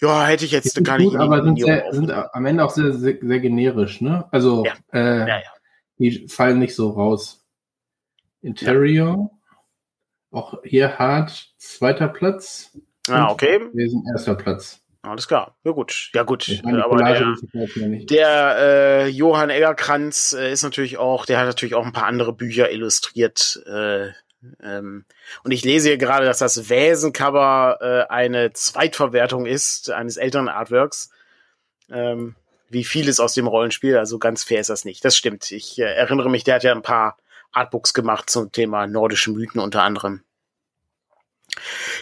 ja, hätte ich jetzt gar nicht. Gut, aber sind, sehr, sind am Ende auch sehr, sehr, sehr generisch, ne? Also, ja. Äh, ja, ja. die fallen nicht so raus. Interior, auch hier hart, zweiter Platz. Ah, okay. Wir sind erster Platz. Alles klar. Ja gut. Ja gut. Aber der, der äh, Johann Eggerkranz äh, ist natürlich auch, der hat natürlich auch ein paar andere Bücher illustriert. Äh, ähm, und ich lese hier gerade, dass das Wäsencover äh, eine Zweitverwertung ist eines älteren Artworks. Ähm, wie vieles aus dem Rollenspiel, also ganz fair ist das nicht. Das stimmt. Ich äh, erinnere mich, der hat ja ein paar Artbooks gemacht zum Thema nordische Mythen unter anderem.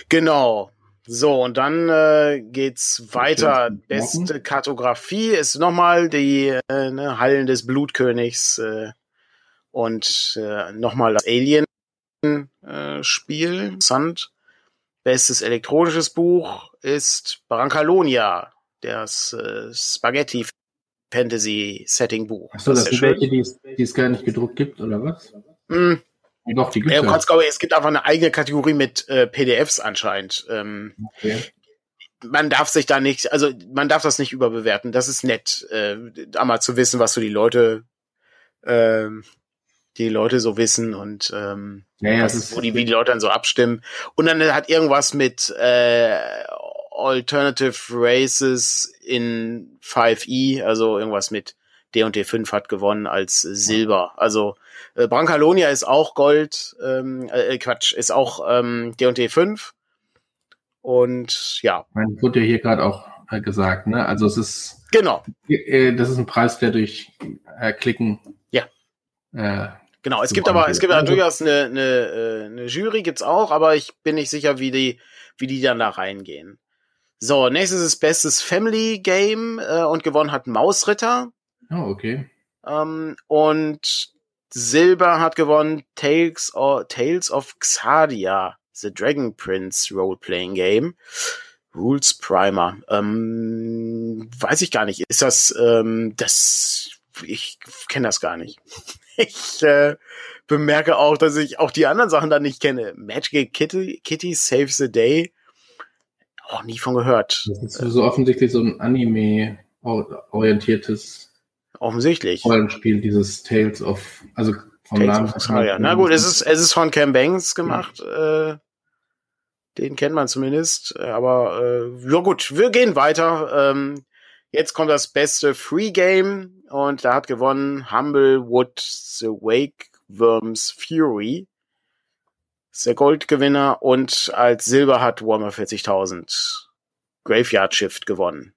Genau. So, und dann äh, geht's weiter. Beste Kartografie ist nochmal die äh, ne, Hallen des Blutkönigs äh, und äh, nochmal das Alien äh, Spiel. Interessant. Bestes elektronisches Buch ist Brancalonia, das äh, Spaghetti Fantasy Setting Buch. Achso, das, das sind welche, die es, die es gar nicht gedruckt gibt, oder was? Mm. Doch, die gibt's ja, ja. Glaube, es gibt einfach eine eigene Kategorie mit äh, PDFs anscheinend. Ähm, okay. Man darf sich da nicht, also man darf das nicht überbewerten. Das ist nett, äh, einmal zu wissen, was so die Leute ähm, die Leute so wissen und ähm, ja, was, wo die, wie die Leute dann so abstimmen. Und dann hat irgendwas mit äh, Alternative Races in 5e, also irgendwas mit D und D5 hat gewonnen als Silber. Also äh, Brancalonia ist auch Gold, ähm, äh, Quatsch, ist auch ähm, D und D5. Und ja. Man wurde hier gerade auch äh, gesagt, ne? Also es ist Genau. äh, das ist ein Preis, der durch äh, Klicken Ja. Genau, es gibt aber, es gibt Also- durchaus eine, eine, äh, eine Jury, gibt's auch, aber ich bin nicht sicher, wie die, wie die dann da reingehen. So, nächstes ist bestes Family Game äh, und gewonnen hat Mausritter. Oh, okay. Ähm, und Silber hat gewonnen Tales of, Tales of Xadia, The Dragon Prince Role-Playing Game. Rules Primer. Ähm, weiß ich gar nicht. Ist das, ähm, das, ich kenne das gar nicht. Ich äh, bemerke auch, dass ich auch die anderen Sachen da nicht kenne. Magical Kitty, Kitty Saves the Day. Auch nie von gehört. Das ist so offensichtlich so ein Anime-orientiertes Offensichtlich. Rollenspiel, dieses Tales of, also vom Tales Namen. of Xaria. Na gut, es ist, es ist von Cam Banks gemacht. Äh, den kennt man zumindest. Aber äh, ja gut, wir gehen weiter. Ähm, jetzt kommt das beste Free Game und da hat gewonnen Humblewood The Wake Worms Fury. Ist der Goldgewinner und als Silber hat Warhammer 40.000 Graveyard Shift gewonnen.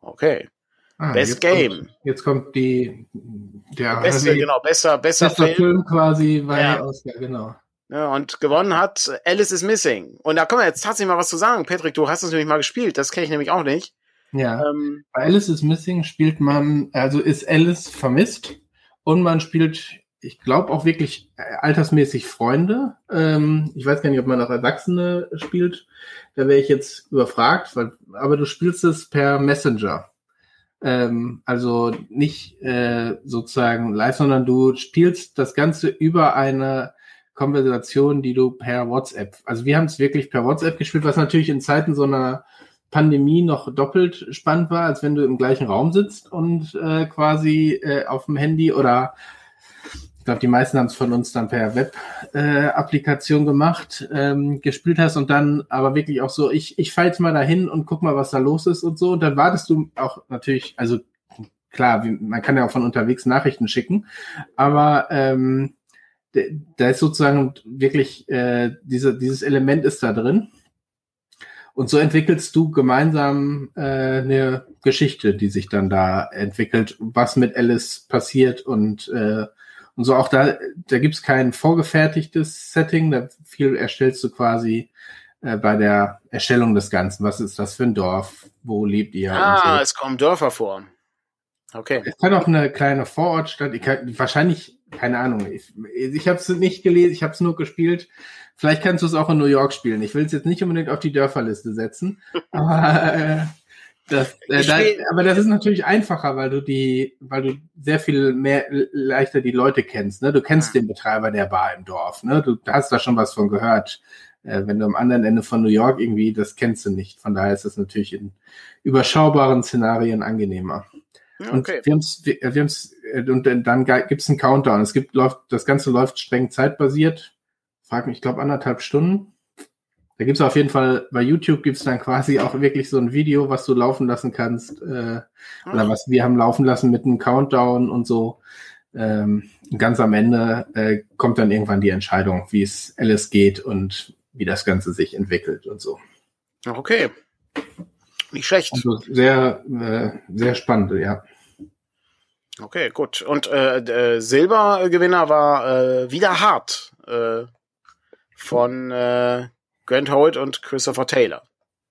Okay. Ah, Best jetzt Game. Kommt, jetzt kommt die, der Beste, die- genau, besser, besser bester Film. Film quasi bei Ja. Oscar, genau. Ja, und gewonnen hat Alice is Missing. Und da können wir jetzt tatsächlich mal was zu sagen. Patrick, du hast es nämlich mal gespielt. Das kenne ich nämlich auch nicht. Ja. Ähm, Bei Alice is Missing spielt man, also ist Alice vermisst und man spielt, ich glaube auch wirklich äh, altersmäßig Freunde. Ähm, ich weiß gar nicht, ob man auch Erwachsene spielt. Da wäre ich jetzt überfragt, weil, aber du spielst es per Messenger. Ähm, also nicht äh, sozusagen live, sondern du spielst das Ganze über eine Konversation, die du per WhatsApp, also wir haben es wirklich per WhatsApp gespielt, was natürlich in Zeiten so einer Pandemie noch doppelt spannend war, als wenn du im gleichen Raum sitzt und äh, quasi äh, auf dem Handy oder ich glaube, die meisten haben es von uns dann per Web-Applikation gemacht, ähm, gespielt hast und dann aber wirklich auch so, ich, ich fahr jetzt mal dahin und guck mal, was da los ist und so. Und dann wartest du auch natürlich, also klar, wie, man kann ja auch von unterwegs Nachrichten schicken, aber ähm, da ist sozusagen wirklich äh, diese, dieses Element ist da drin. Und so entwickelst du gemeinsam äh, eine Geschichte, die sich dann da entwickelt, was mit Alice passiert und äh, und so auch da, da gibt's kein vorgefertigtes Setting, da viel erstellst du quasi äh, bei der Erstellung des Ganzen. Was ist das für ein Dorf? Wo lebt ihr? ah, und es kommen Dörfer vor. Okay. so. Es kann auch eine kleine Vorortstadt, ich kann, wahrscheinlich, keine Ahnung, ich, ich habe es nicht gelesen, ich habe es nur gespielt. Vielleicht kannst du es auch in New York spielen. Ich will es jetzt nicht unbedingt auf die Dörferliste setzen, aber äh, das, äh, da, aber das ist natürlich einfacher, weil du die, weil du sehr viel mehr leichter die Leute kennst. Ne? Du kennst den Betreiber der Bar im Dorf. Ne? Du hast da schon was von gehört. Äh, wenn du am anderen Ende von New York irgendwie, das kennst du nicht. Von daher ist es natürlich in überschaubaren Szenarien angenehmer. Ja, Und okay. wir haben's, wir, wir haben's, äh, und dann ge- gibt's einen Countdown. Es gibt, läuft, das Ganze läuft streng zeitbasiert. Frag mich, ich glaube, anderthalb Stunden. Da gibt's auf jeden Fall, bei YouTube gibt's dann quasi auch wirklich so ein Video, was du laufen lassen kannst, äh, oder was wir haben laufen lassen mit einem Countdown und so. Ähm, ganz am Ende äh, kommt dann irgendwann die Entscheidung, wie es Alice geht und wie das Ganze sich entwickelt und so. Okay. Nicht schlecht. Also sehr, äh, sehr spannend, ja. Okay, gut. Und äh, der Silbergewinner war äh, wieder hart äh, von äh, Grant Holt und Christopher Taylor.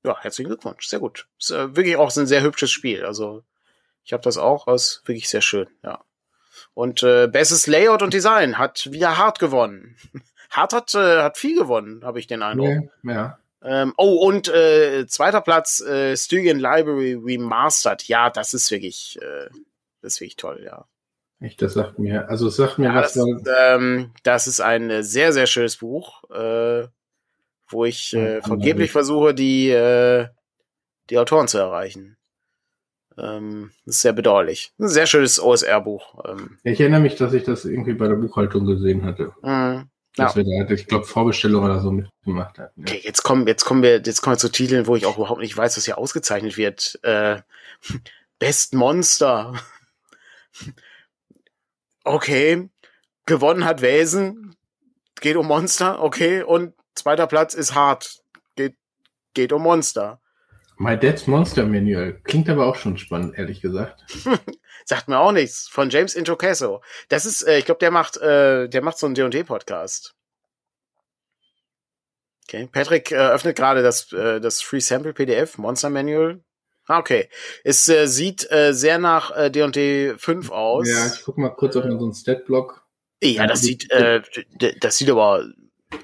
Ja, herzlichen Glückwunsch. Sehr gut. Ist äh, wirklich auch ein sehr hübsches Spiel. Also ich habe das auch, ist wirklich sehr schön. Ja. Und äh, bestes Layout und Design hat wieder hart gewonnen. Hart hat, äh, hat viel gewonnen, habe ich den Eindruck. Ja, ja. Ähm, oh, und äh, zweiter Platz, äh, Stygian Library Remastered. Ja, das ist wirklich, äh, das ist wirklich toll, ja. Echt, das sagt mir, also es sagt mir ja was, das, ähm, das ist ein äh, sehr, sehr schönes Buch, äh, wo ich äh, vergeblich versuche, die, äh, die Autoren zu erreichen. Ähm, das ist sehr bedauerlich. Ein sehr schönes OSR-Buch. Ähm, ich erinnere mich, dass ich das irgendwie bei der Buchhaltung gesehen hatte. mh. Dass Ja. wir da, ich glaube, Vorbestellung oder so mitgemacht hatten. Ja. Okay, jetzt kommen, jetzt kommen wir, jetzt kommen wir zu Titeln, wo ich auch überhaupt nicht weiß, was hier ausgezeichnet wird. Äh, Best Monster. Okay. Gewonnen hat Wesen. Geht um Monster. Okay. Und zweiter Platz ist Hart. Geht, geht um Monster. My Dad's Monster Manual. Klingt aber auch schon spannend, ehrlich gesagt. Sagt mir auch nichts. Von James Introcaso. Das ist, äh, ich glaube, der macht, äh, der macht so einen D&D-Podcast. Okay. Patrick äh, öffnet gerade das, äh, das Free Sample PDF, Monster Manual. Ah, okay. Es äh, sieht äh, sehr nach äh, D&D 5 aus. Ja, ich guck mal kurz auf unseren Stat-Block. Ja, das sieht, äh, das sieht aber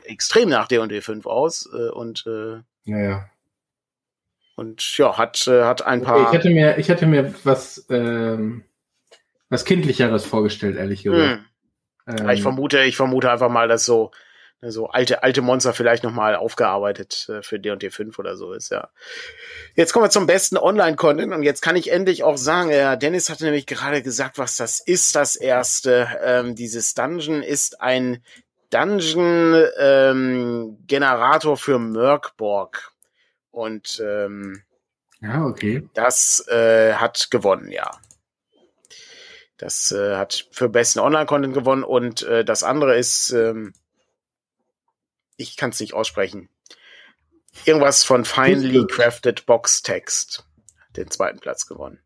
extrem nach D&D 5 aus äh, und äh, Naja. und ja, hat äh, hat ein Okay, paar ich hätte mir, ich hätte mir was, ähm, was kindlicheres vorgestellt, ehrlich gesagt. Hm. Ähm, ich vermute, ich vermute einfach mal, dass so so alte alte Monster vielleicht noch mal aufgearbeitet äh, für D&D 5 oder so ist, ja. Jetzt kommen wir zum besten Online-Content und jetzt kann ich endlich auch sagen, ja, Dennis hatte nämlich gerade gesagt, was das ist, das erste. Ähm, dieses Dungeon ist ein Dungeon-Generator für Merkborg. Und ähm, ja, okay. das äh, hat gewonnen, ja. Das äh, hat für besten Online-Content gewonnen und äh, das andere ist, ähm, ich kann es nicht aussprechen. Irgendwas von Finely Crafted Box Text. Den zweiten Platz gewonnen.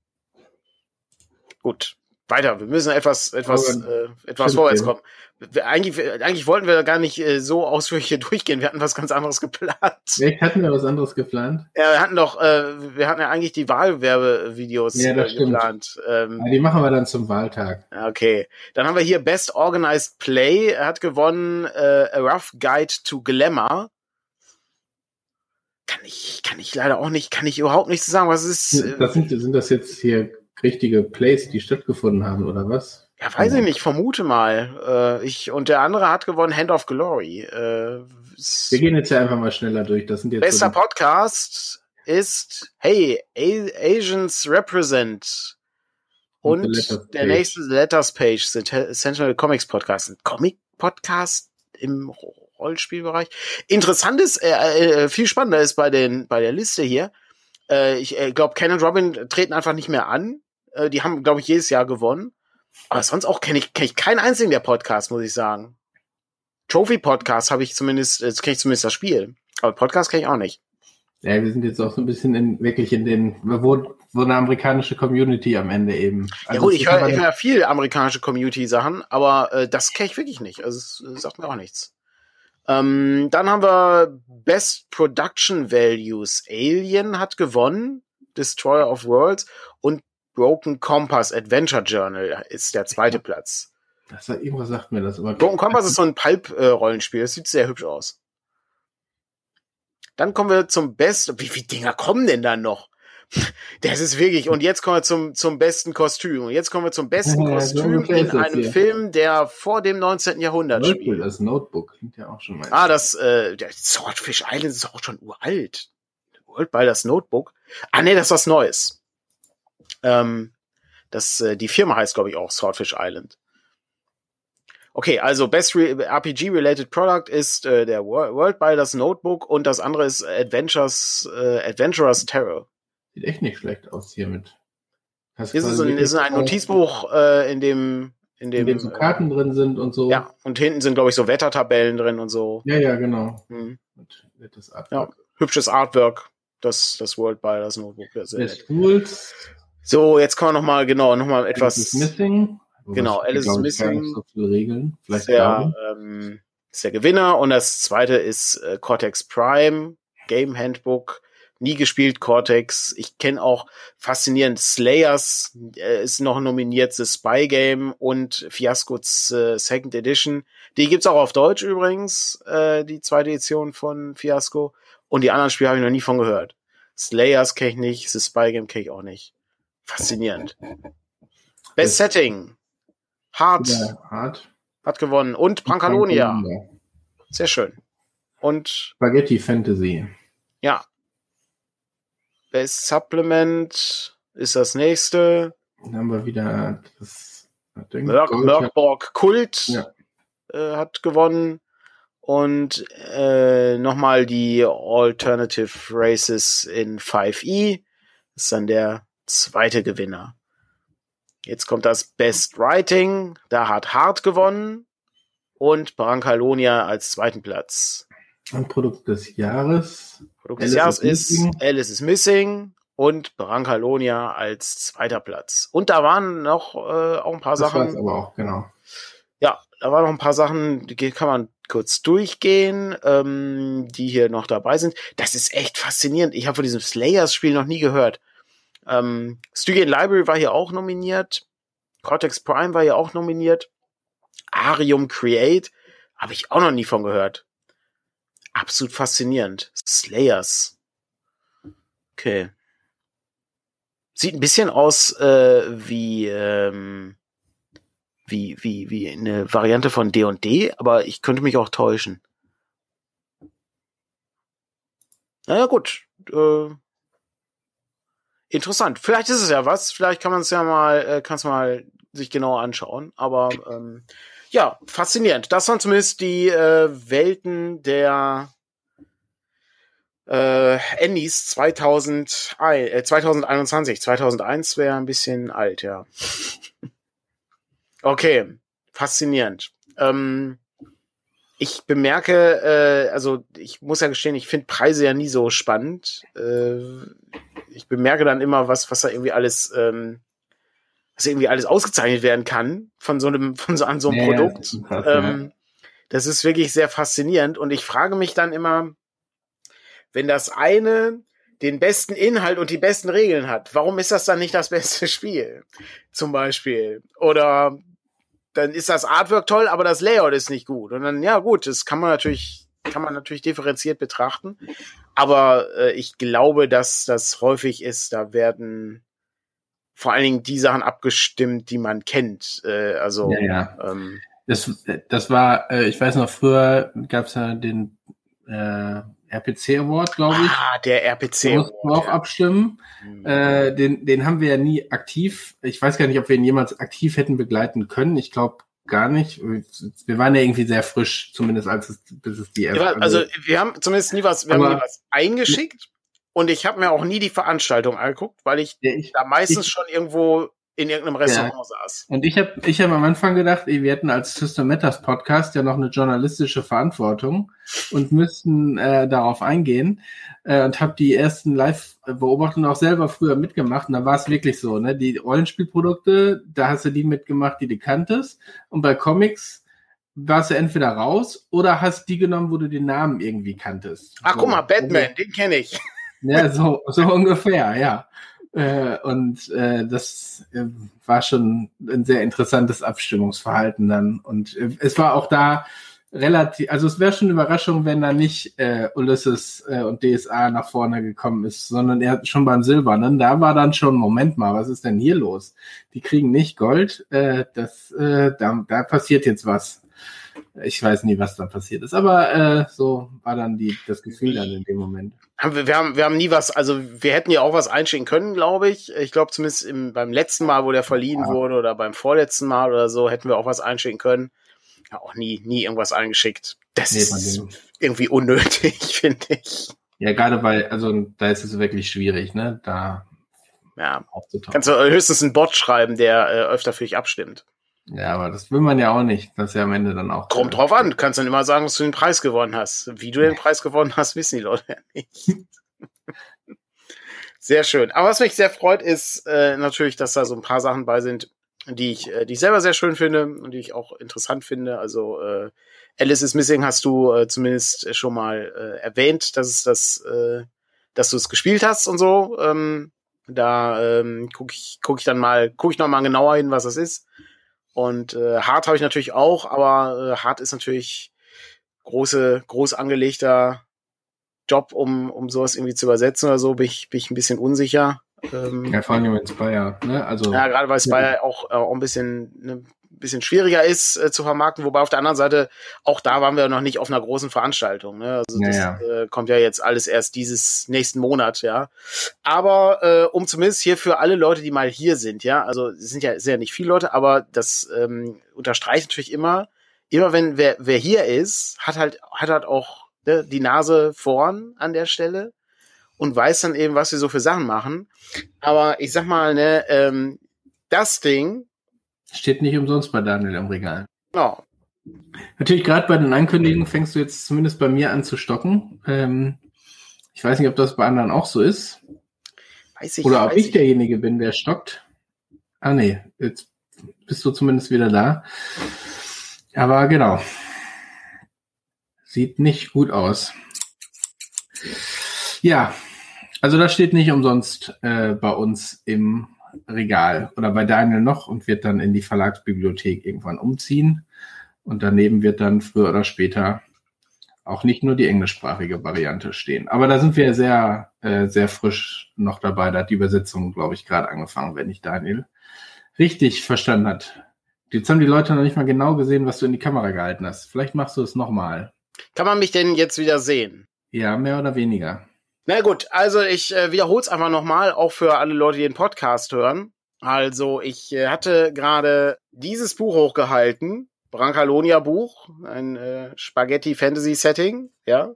Gut, weiter. Wir müssen etwas, etwas, äh, etwas vorwärts kommen. Wir, eigentlich, eigentlich wollten wir gar nicht äh, so ausführlich hier durchgehen. Wir hatten was ganz anderes geplant. Echt, hatten wir was anderes geplant? Ja, wir hatten doch, äh, wir hatten ja eigentlich die Wahlwerbevideos Ja, das äh, stimmt. geplant. Ähm, Ja, die machen wir dann zum Wahltag. Okay, dann haben wir hier Best Organized Play. Er hat gewonnen äh, A Rough Guide to Glamour. Kann ich, kann ich leider auch nicht, kann ich überhaupt nichts sagen. Was ist? Äh, Das sind, sind das jetzt hier richtige Plays, die stattgefunden haben, oder was? ja, weiß ich nicht. Vermute mal. Äh, ich und der andere hat gewonnen Hand of Glory. Äh, Wir gehen jetzt ja einfach mal schneller durch. Das sind jetzt Bester so Podcast ist Hey A Asians Represent. Und der nächste Letters Page, Sentinel Comics Podcast. Ein Comic Podcast im Ro- Rollenspielbereich. Interessant ist, äh, äh, viel spannender ist bei den bei der Liste hier. Äh, ich äh, glaube, Ken und Robin treten einfach nicht mehr an. Äh, die haben, glaube ich, jedes Jahr gewonnen. Aber sonst auch kenne ich, kenn ich keinen einzigen der Podcasts, muss ich sagen. Trophy Podcast habe ich zumindest, jetzt kenne ich zumindest das Spiel. Aber Podcast kenne ich auch nicht. Ja, wir sind jetzt auch so ein bisschen in, wirklich in den, wo, wo eine amerikanische Community am Ende eben. ja Also gut, es ich höre hör viel amerikanische Community-Sachen, aber äh, das kenne ich wirklich nicht. Also es äh, sagt mir auch nichts. Ähm, dann haben wir Best Production Values. Alien hat gewonnen, Destroyer of Worlds Broken Compass Adventure Journal ist der zweite Platz. Das sagt, irgendwas sagt mir das, aber. Broken Compass ist so ein Pulp-Rollenspiel, das sieht sehr hübsch aus. Dann kommen wir zum Best. Wie viele Dinger kommen denn dann noch? Das ist wirklich. Und jetzt kommen wir zum, zum besten Kostüm. Und jetzt kommen wir zum besten Ja, so Kostüm ungefähr in einem hier. Film, der vor dem 19. Jahrhundert spielt. das Notebook klingt ja auch schon mal. Ah, das, äh, der Swordfish Island ist auch schon uralt. World by das Notebook. Ah, nee, das ist was Neues. Ähm, das, äh, die Firma heißt, glaube ich, auch Swordfish Island. Okay, also Best Re RPG-related Product ist äh, der Wor- World by das Notebook und das andere ist Adventures, äh, Adventurous Terror. Sieht echt nicht schlecht aus hier mit. Hast Ist es ein, ist ein Notizbuch, äh, in dem, in In dem, dem so Karten drin sind und so. äh, ja, und hinten sind, glaube ich, so Wettertabellen drin und so. Ja, ja, genau. Hm. Und nettes Ja, Artwork. hübsches Artwork. Das, das World by das Notebook. Sehr. Best Rules. So, jetzt kommen wir noch mal genau, noch mal Alice is etwas Missing. Genau, Wobei, Alice is Missing. So viele Regeln. Vielleicht der, ähm, ist der Gewinner und das zweite ist äh, Cortex Prime Game Handbook. Nie gespielt Cortex. Ich kenne auch faszinierend Slayers äh, ist noch nominiert The Spy Game und Fiasco's äh, Second Edition. Die gibt's auch auf Deutsch übrigens, äh, die zweite Edition von Fiasco. Und die anderen Spiele habe ich noch nie von gehört. Slayers kenne ich nicht, The Spy Game kenne ich auch nicht. Faszinierend. Best Setting. Hart Ja, hart. hat gewonnen. Und Brancalonia. Sehr schön. Und Spaghetti Fantasy. ja. Best Supplement ist das nächste. Dann haben wir wieder das Gold- Merkborg Kult Ja. äh, hat gewonnen. Und äh, nochmal die Alternative Races in 5e. Das ist dann der zweite Gewinner. Jetzt kommt das Best Writing. Da hat Hart gewonnen. Und Brancalonia als zweiten Platz. Ein Produkt des Jahres. Produkt des Jahres ist Alice is Missing und Brancalonia als zweiter Platz. Und da waren noch äh, auch ein paar das Sachen. aber auch, genau. Ja, da waren noch ein paar Sachen, die kann man kurz durchgehen, ähm, die hier noch dabei sind. Das ist echt faszinierend. Ich habe von diesem Slayers-Spiel noch nie gehört. Ähm, Stygian Library war hier auch nominiert. Cortex Prime war hier auch nominiert. Arium Create habe ich auch noch nie von gehört. Absolut faszinierend. Slayers. Okay. Sieht ein bisschen aus äh, wie, ähm, wie, wie, wie eine Variante von D&D, aber ich könnte mich auch täuschen. Naja, gut. Äh, interessant. Vielleicht ist es ja was. Vielleicht kann man es ja mal, äh, kannst mal sich genauer anschauen. Aber ähm, ja, faszinierend. Das waren zumindest die äh, Welten der äh, Ennies 2000, äh, 2021. 2001 wäre ein bisschen alt, ja. okay, faszinierend. Ähm, ich bemerke, äh, also ich muss ja gestehen, ich finde Preise ja nie so spannend. Äh, ich bemerke dann immer, was, was da irgendwie alles, ähm, was irgendwie alles ausgezeichnet werden kann von so einem, von so, an so einem ja, Produkt. Das, ähm, das ist wirklich sehr faszinierend und ich frage mich dann immer, wenn das eine den besten Inhalt und die besten Regeln hat, warum ist das dann nicht das beste Spiel? Zum Beispiel. Oder dann ist das Artwork toll, aber das Layout ist nicht gut. Und dann, ja gut, das kann man natürlich, kann man natürlich differenziert betrachten. Aber äh, ich glaube, dass das häufig ist, da werden vor allen Dingen die Sachen abgestimmt, die man kennt. Äh, also ja, ja. Ähm, das, das war, äh, ich weiß noch, früher gab es ja den äh, RPC Award, glaube ich. Ah, der RPC Award. auch ja. abstimmen. Mhm. Äh, den, den haben wir ja nie aktiv. Ich weiß gar nicht, ob wir ihn jemals aktiv hätten begleiten können. Ich glaube gar nicht. Wir waren ja irgendwie sehr frisch, zumindest als es, bis es die ja, Also wir haben zumindest nie was, wir Aber, haben nie was eingeschickt. Und ich habe mir auch nie die Veranstaltung angeguckt, weil ich, ich da meistens ich, schon irgendwo in irgendeinem Restaurant ja. saß. Und ich habe ich hab am Anfang gedacht, wir hätten als System Matters Podcast ja noch eine journalistische Verantwortung und müssten äh, darauf eingehen äh, und habe die ersten Live-Beobachtungen auch selber früher mitgemacht und da war es wirklich so, ne? Die Rollenspielprodukte, da hast du die mitgemacht, die du kanntest und bei Comics warst du entweder raus oder hast die genommen, wo du den Namen irgendwie kanntest. Ach, so. guck mal, Batman, den kenne ich. Ja, so, so ungefähr, ja. Äh, und äh, das äh, war schon ein sehr interessantes Abstimmungsverhalten dann. Und äh, es war auch da relativ, also es wäre schon eine Überraschung, wenn da nicht äh, Ulysses äh, und DSA nach vorne gekommen ist, sondern er schon beim Silbernen. Da war dann schon, Moment mal, was ist denn hier los? Die kriegen nicht Gold, äh, das, äh, da, da passiert jetzt was. Ich weiß nie, was da passiert ist, aber äh, so war dann die, das Gefühl dann in dem Moment. Wir haben, wir haben nie was, also wir hätten ja auch was einschicken können, glaube ich. Ich glaube zumindest im, beim letzten Mal, wo der verliehen ja. wurde oder beim vorletzten Mal oder so, hätten wir auch was einschicken können. Ja, auch nie, nie irgendwas eingeschickt. Das nee, ist irgendwie unnötig, finde ich. Ja, gerade weil, also da ist es wirklich schwierig, ne? Da ja. Kannst du höchstens einen Bot schreiben, der äh, öfter für dich abstimmt. Ja, aber das will man ja auch nicht, dass ja am Ende dann auch. Kommt drauf an, du kannst dann immer sagen, dass du den Preis gewonnen hast. Wie du den Preis gewonnen hast, wissen die Leute ja nicht. sehr schön. Aber was mich sehr freut, ist äh, natürlich, dass da so ein paar Sachen bei sind, die ich, äh, die ich selber sehr schön finde und die ich auch interessant finde. Also äh, Alice is Missing hast du äh, zumindest schon mal äh, erwähnt, dass es das, äh, dass du es gespielt hast und so. Ähm, da ähm, gucke ich, guck ich dann mal, gucke ich noch mal genauer hin, was das ist. Und äh, Hart habe ich natürlich auch, aber äh, Hart ist natürlich große, groß angelegter Job, um, um sowas irgendwie zu übersetzen oder so, bin ich, bin ich ein bisschen unsicher. Ähm, ja, vor allem mit Spire, ne? Also, ja, gerade weil Spire ja. auch, äh, auch ein bisschen ne, bisschen schwieriger ist äh, zu vermarkten, wobei auf der anderen Seite, auch da waren wir noch nicht auf einer großen Veranstaltung. Ne? Also das ja, Äh, kommt ja jetzt alles erst dieses nächsten Monat, ja. Aber äh, um zumindest hier für alle Leute, die mal hier sind, ja, also es sind ja sehr nicht viele Leute, aber das ähm, unterstreicht natürlich immer, immer wenn wer, wer hier ist, hat halt, hat halt auch ne, die Nase vorn an der Stelle und weiß dann eben, was wir so für Sachen machen. Aber ich sag mal, ne, ähm, das Ding Steht nicht umsonst bei Daniel im Regal. Genau. Natürlich, gerade bei den Ankündigungen fängst du jetzt zumindest bei mir an zu stocken. Ähm, Ich weiß nicht, ob das bei anderen auch so ist. Weiß ich, Oder ob weiß ich derjenige bin, der stockt. Ah nee, jetzt bist du zumindest wieder da. Aber genau. Sieht nicht gut aus. Ja, also das steht nicht umsonst äh, bei uns im Regal oder bei Daniel noch und wird dann in die Verlagsbibliothek irgendwann umziehen. Und daneben wird dann früher oder später auch nicht nur die englischsprachige Variante stehen. Aber da sind wir sehr, äh, sehr frisch noch dabei. Da hat die Übersetzung, glaube ich, gerade angefangen, wenn ich Daniel richtig verstanden hat. Jetzt haben die Leute noch nicht mal genau gesehen, was du in die Kamera gehalten hast. Vielleicht machst du es nochmal. Kann man mich denn jetzt wieder sehen? Ja, mehr oder weniger. Na gut, also ich äh, wiederhole es einfach nochmal, auch für alle Leute, die den Podcast hören. Also ich äh, hatte gerade dieses Buch hochgehalten, Brancalonia Buch, ein äh, Spaghetti Fantasy Setting, ja.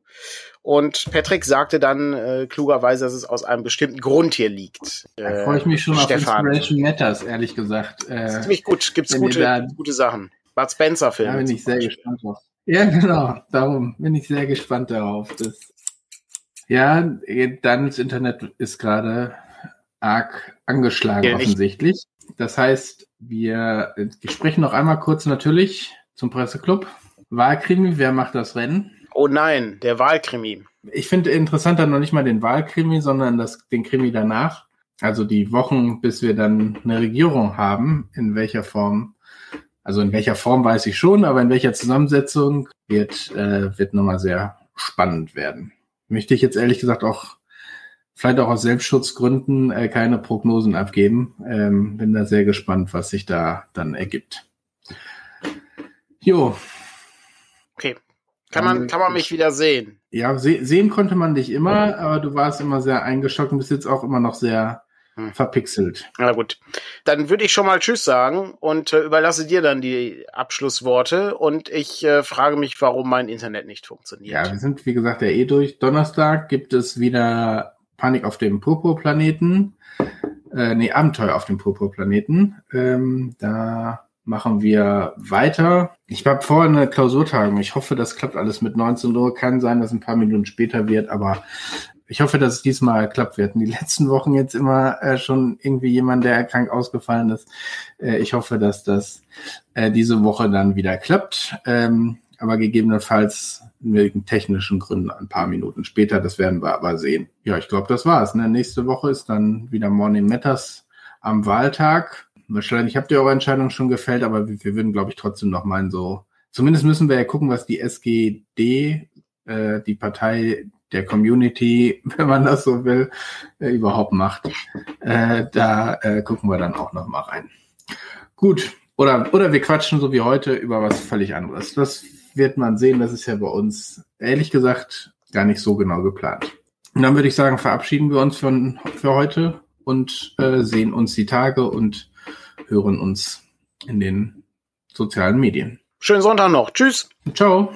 Und Patrick sagte dann äh, klugerweise, dass es aus einem bestimmten Grund hier liegt. Da Äh, freue ich mich schon Stefan. auf Inspiration Matters, ehrlich gesagt. Äh, Ziemlich gut, gibt's gute, da- gute Sachen. Bud Spencer Film. da bin ich sehr gespannt drauf. Ja, genau. Darum bin ich sehr gespannt darauf. Das ja, Daniels Internet ist gerade arg angeschlagen Ja, offensichtlich. Das heißt, wir, wir sprechen noch einmal kurz natürlich zum Presseclub. Wahlkrimi, wer macht das Rennen? Oh nein, der Wahlkrimi. Ich finde interessanter noch nicht mal den Wahlkrimi, sondern das, den Krimi danach. Also die Wochen, bis wir dann eine Regierung haben, in welcher Form, also in welcher Form weiß ich schon, aber in welcher Zusammensetzung wird, äh, wird nochmal sehr spannend werden. Möchte ich jetzt ehrlich gesagt auch, vielleicht auch aus Selbstschutzgründen, äh, keine Prognosen abgeben. Ähm, bin da sehr gespannt, was sich da dann ergibt. Jo, Okay. Kann man, kann man mich wieder sehen? Ja, se sehen konnte man dich immer, aber du warst immer sehr eingeschockt und bist jetzt auch immer noch sehr Hm. verpixelt. Na gut. Dann würde ich schon mal Tschüss sagen und äh, überlasse dir dann die Abschlussworte und ich äh, frage mich, warum mein Internet nicht funktioniert. Ja, wir sind, wie gesagt, ja eh durch. Donnerstag gibt es wieder Panik auf dem Purpurplaneten. Äh, nee, Abenteuer auf dem Purpurplaneten. Ähm, da machen wir weiter. Ich habe vorher eine Klausurtagung. Ich hoffe, das klappt alles mit 19 Uhr. Kann sein, dass ein paar Minuten später wird, aber ich hoffe, dass es diesmal klappt. Wir hatten die letzten Wochen jetzt immer äh, schon irgendwie jemand, der krank ausgefallen ist. Äh, ich hoffe, dass das äh, diese Woche dann wieder klappt. Ähm, aber gegebenenfalls wegen technischen Gründen ein paar Minuten später. Das werden wir aber sehen. Ja, ich glaube, das war's. Ne? Nächste Woche ist dann wieder Morning Matters am Wahltag. Wahrscheinlich habt ihr eure Entscheidung schon gefällt, aber wir, wir würden, glaube ich, trotzdem noch mal so. Zumindest müssen wir ja gucken, was die SGD, äh, die Partei der Community, wenn man das so will, äh, überhaupt macht. Äh, da äh, gucken wir dann auch noch mal rein. Gut. Oder, oder wir quatschen so wie heute über was völlig anderes. Das wird man sehen. Das ist ja bei uns, ehrlich gesagt, gar nicht so genau geplant. Und dann würde ich sagen, verabschieden wir uns von, für heute und äh, sehen uns die Tage und hören uns in den sozialen Medien. Schönen Sonntag noch. Tschüss. Ciao.